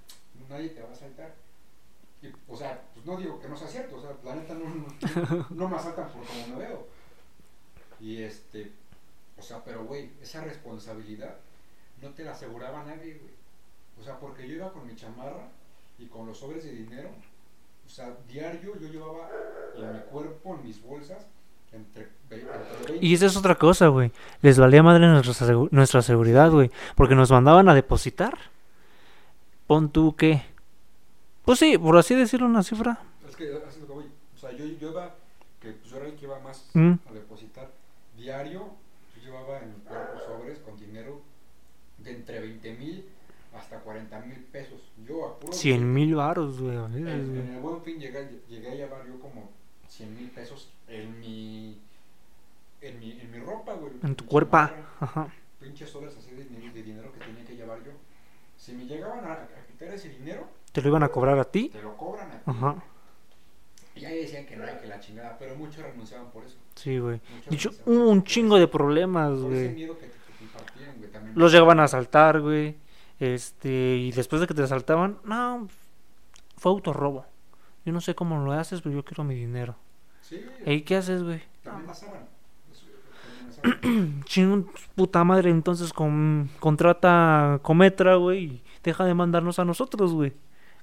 nadie te va a saltar. Y, o sea, pues no digo que no sea cierto, o sea, la neta no, no, no me asaltan por como me veo. Y este, o sea, pero güey, esa responsabilidad no te la aseguraba nadie, güey. O sea, porque yo iba con mi chamarra y con los sobres de dinero. O sea, diario yo llevaba en mi cuerpo, en mis bolsas, entre, ve- entre 20 Y esa es otra cosa, güey. Les valía madre nuestra, nuestra seguridad, güey. Porque nos mandaban a depositar. Pon tú qué. Pues sí, por así decirlo, una cifra. Es que así es lo que voy. O sea, yo, yo iba, que pues, yo era el que iba más Mm. a depositar. Diario, yo llevaba en mi cuerpo sobres con dinero de entre 20 mil hasta 40 mil pesos. Yo a puro. 100 mil varos, güey. En, en el buen fin llegué, llegué a llevar yo como 100 mil pesos en mi, en mi. En mi ropa, güey. En tu cuerpo. Ajá. Pinches sobres así de, de dinero que tenía que llevar yo. Si me llegaban a, a quitar ese dinero, ¿Te lo iban a cobrar a ti? te lo cobran a ti. Ajá. Y ahí decían que no, que la chingada, pero muchos renunciaban por eso. Sí, güey. Renunciaban hubo un chingo de problemas, Por ese güey. miedo que te, que te impartían, güey, también. Los llegaban a asaltar, güey. Este, y después de que te asaltaban, no, fue autorrobo. Yo no sé cómo lo haces, pero yo quiero mi dinero. Sí, ¿Y qué haces, güey? también pasaban. Eso, también pasaban. Chin, puta madre, entonces con, contrata Cometra, güey, y deja de mandarnos a nosotros, güey.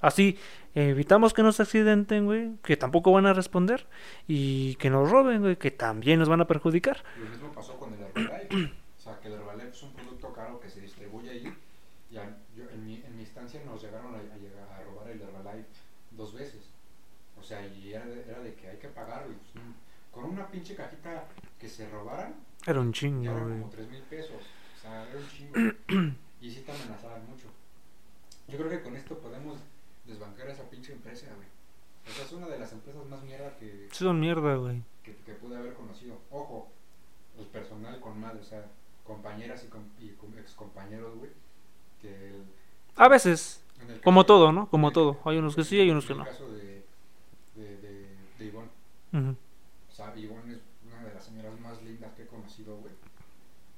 Así evitamos que nos accidenten, güey, que tampoco van a responder, y que nos roben, güey, que también nos van a perjudicar. Lo mismo pasó con el. o sea, que el Herbalife es un producto caro que se distribuye ahí. Y a- yo, en, mi, en mi instancia nos llegaron a, a llegar a robar el Herbalife dos veces. O sea, y era de, era de que hay que pagarlo. y, pues, mm, con una pinche cajita que se robaran, Era un chingo, eran güey. como 3 mil pesos. O sea, era un chingo. y sí te amenazaban mucho. Yo creo que con esto podemos desbancar a esa pinche empresa, güey. O sea, es una de las empresas más mierda que, Son mierda, güey. que, que pude haber conocido. Ojo, el personal con madre, o sea, compañeras y, com, y com- excompañeros, güey. Que el- A veces, en como todo, ¿no? Como en todo. Hay unos que sí, hay unos que en no. el caso de, de, de, de Ivonne. Ujú. O sea, Ivonne es una de las señoras más lindas que he conocido, güey.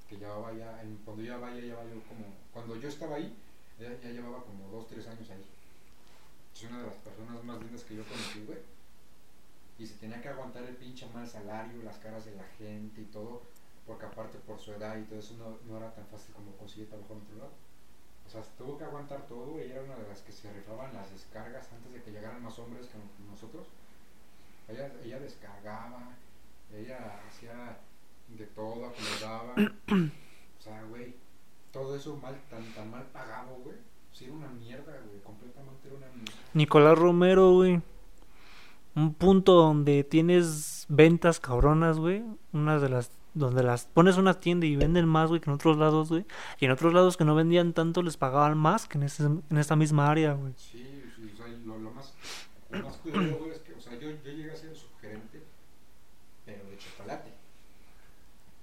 Que llevaba ya, en- cuando yo vaya, llevaba yo como, cuando yo estaba ahí, ella ya llevaba como dos, tres años ahí. Es una de las personas más lindas que yo conocí, güey. Y se tenía que aguantar el pinche mal salario, las caras de la gente y todo, porque aparte por su edad y todo eso no, no era tan fácil como conseguir trabajo en otro lado. O sea, se tuvo que aguantar todo, ella era una de las que se rifaban las descargas antes de que llegaran más hombres que nosotros. Ella, ella descargaba, ella hacía de todo, acomodaba. o sea, güey, todo eso mal, tan, tan mal pagado, güey. Sí, era una mierda, güey, completamente era una mierda. Nicolás Romero, güey. Un punto donde tienes ventas cabronas, güey. Una de las. Donde las pones una tienda y venden más, güey, que en otros lados, güey. Y en otros lados que no vendían tanto les pagaban más que en, ese, en esta misma área, güey. Sí, sí, o sea, lo, lo más, lo más culero, güey, es que, o sea, yo, yo llegué a ser subgerente, pero de chocolate.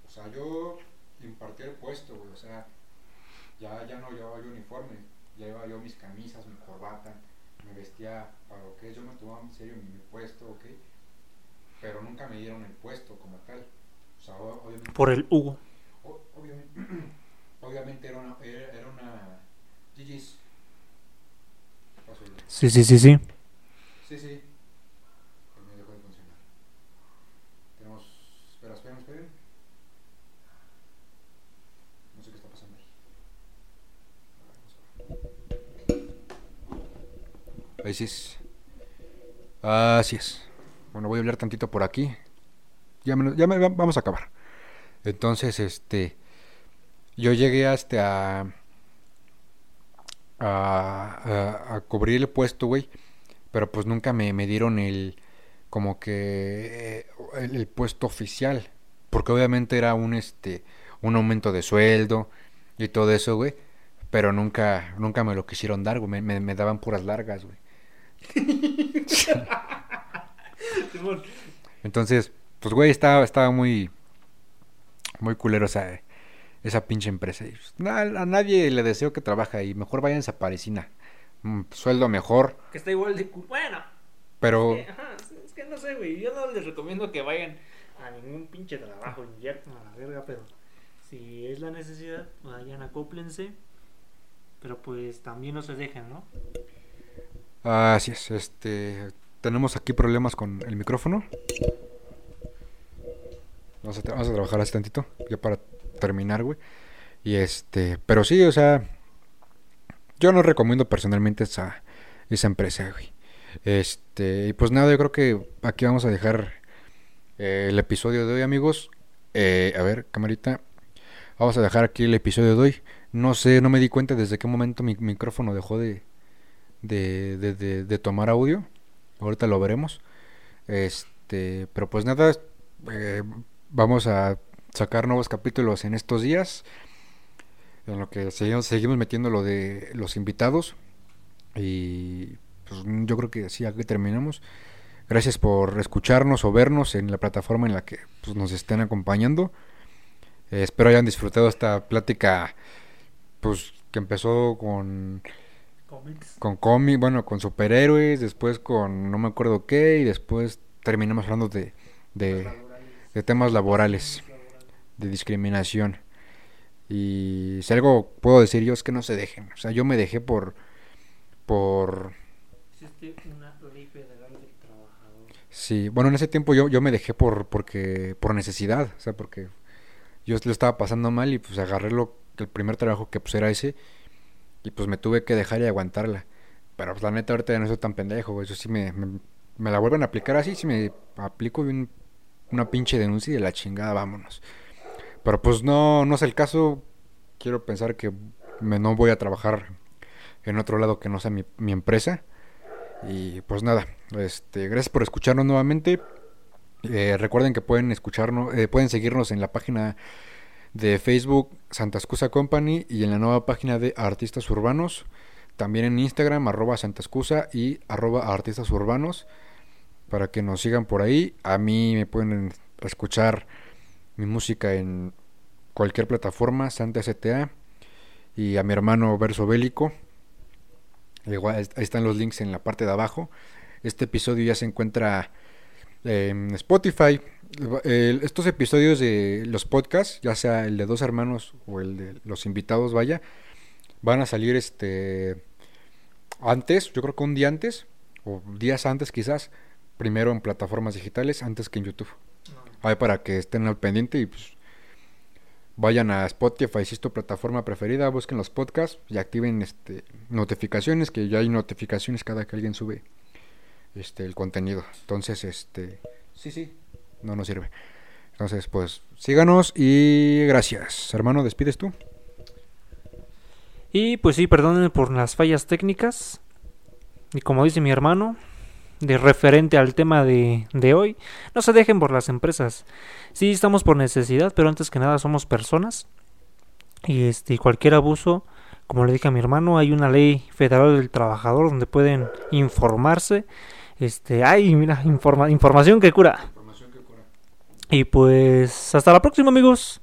O sea, yo impartía el puesto, güey, o sea, ya, ya no llevaba yo uniforme, ya llevaba yo mis camisas, mi corbata, me vestía para lo que es, yo me tomaba en serio mi, mi puesto, ok, pero nunca me dieron el puesto como tal. O sea, obviamente, Por el Hugo. obviamente, obviamente era una, era, una, GG's. Sí, sí, sí, sí. Sí, sí. Me dejó de funcionar. Tenemos. Espera, esperen, esperen. A ver. Ahí sí es. Así es. Bueno, voy a hablar tantito por aquí. Ya, me, ya me- vamos a acabar. Entonces, este. Yo llegué hasta a, a, a, cubrir el puesto, güey. Pero pues nunca me, me dieron el. Como que. eh, el, el puesto oficial. Porque obviamente era un este. Un aumento de sueldo. Y todo eso, güey. Pero nunca. Nunca me lo quisieron dar, güey. Me, me, me daban puras largas, güey. Entonces, pues güey, estaba, estaba muy, muy culero esa, esa pinche empresa. Y, pues, a nadie le deseo que trabaje ahí. Mejor váyanse a Parisina. un sueldo mejor, Que está igual de... Bueno, pero ajá, es que no sé, güey. Yo no les recomiendo que vayan a ningún pinche trabajo, a la verga, pero si es la necesidad, vayan, acóplense. Pero pues también no se dejen, ¿no? Así es, este, tenemos aquí problemas con el micrófono. Vamos a, trabajar así tantito, ya para terminar, güey. Y este, pero sí, o sea, yo no recomiendo personalmente esa, esa empresa, güey. Este, y pues nada, yo creo que aquí vamos a dejar eh, el episodio de hoy, amigos. Eh, a ver, camarita, vamos a dejar aquí el episodio de hoy. No sé, no me di cuenta desde qué momento mi micrófono dejó de, de, de, de- tomar audio. Ahorita lo veremos. Este, pero pues nada, eh, vamos a sacar nuevos capítulos en estos días. En lo que seguimos, seguimos metiendo lo de los invitados. Y pues yo creo que sí, aquí terminamos. Gracias por escucharnos o vernos en la plataforma en la que pues, nos estén acompañando. Espero hayan disfrutado esta plática pues que empezó con Cómics. con cómic, bueno, con superhéroes, después con no me acuerdo qué, y después terminamos hablando de, de, de temas laborales, de discriminación. Y si algo puedo decir yo es que no se dejen. O sea, yo me dejé por, por, Existe una ley federal del trabajador. sí, bueno, en ese tiempo yo, yo me dejé por, porque, por necesidad, o sea, porque yo lo estaba pasando mal y pues agarré lo, el primer trabajo que pues era ese y pues me tuve que dejar y aguantarla. Pero pues la neta ahorita ya no soy tan pendejo. Eso sí me, me, la vuelven a aplicar así, si me aplico un- una pinche denuncia y de la chingada, vámonos. Pero pues no, no es el caso. Quiero pensar que me, no voy a trabajar en otro lado que no sea mi, mi empresa. Y pues nada, este, gracias por escucharnos nuevamente. Eh, recuerden que pueden escucharnos, eh, pueden seguirnos en la página de Facebook Santa Excusa Company y en la nueva página de Artistas Urbanos. También en Instagram, arroba Santa Excusa y arroba Artistas Urbanos. Para que nos sigan por ahí. A mí me pueden escuchar mi música en cualquier plataforma, Santa STA. Y a mi hermano Verso Bélico. Igual, ahí están los links en la parte de abajo. Este episodio ya se encuentra en Spotify. El- estos episodios de los podcasts, ya sea el de dos hermanos o el de los invitados, vaya, van a salir este antes, yo creo que un día antes, o días antes quizás, primero en plataformas digitales, antes que en YouTube. Ahí para que estén al pendiente y pues vayan a Spotify, si es tu plataforma preferida, busquen los podcasts y activen este notificaciones, que ya hay notificaciones cada que alguien sube este el contenido. Entonces, este sí, sí, no nos sirve. Entonces, pues síganos y gracias. Hermano, despides tú. Y pues sí, perdónenme por las fallas técnicas. Y como dice mi hermano, de referente al tema de, de hoy, no se dejen por las empresas. Sí, estamos por necesidad, pero antes que nada somos personas. Y este cualquier abuso, como le dije a mi hermano, hay una ley federal del trabajador donde pueden informarse. Este, ay, mira, informa- información que cura. Y pues hasta la próxima, amigos.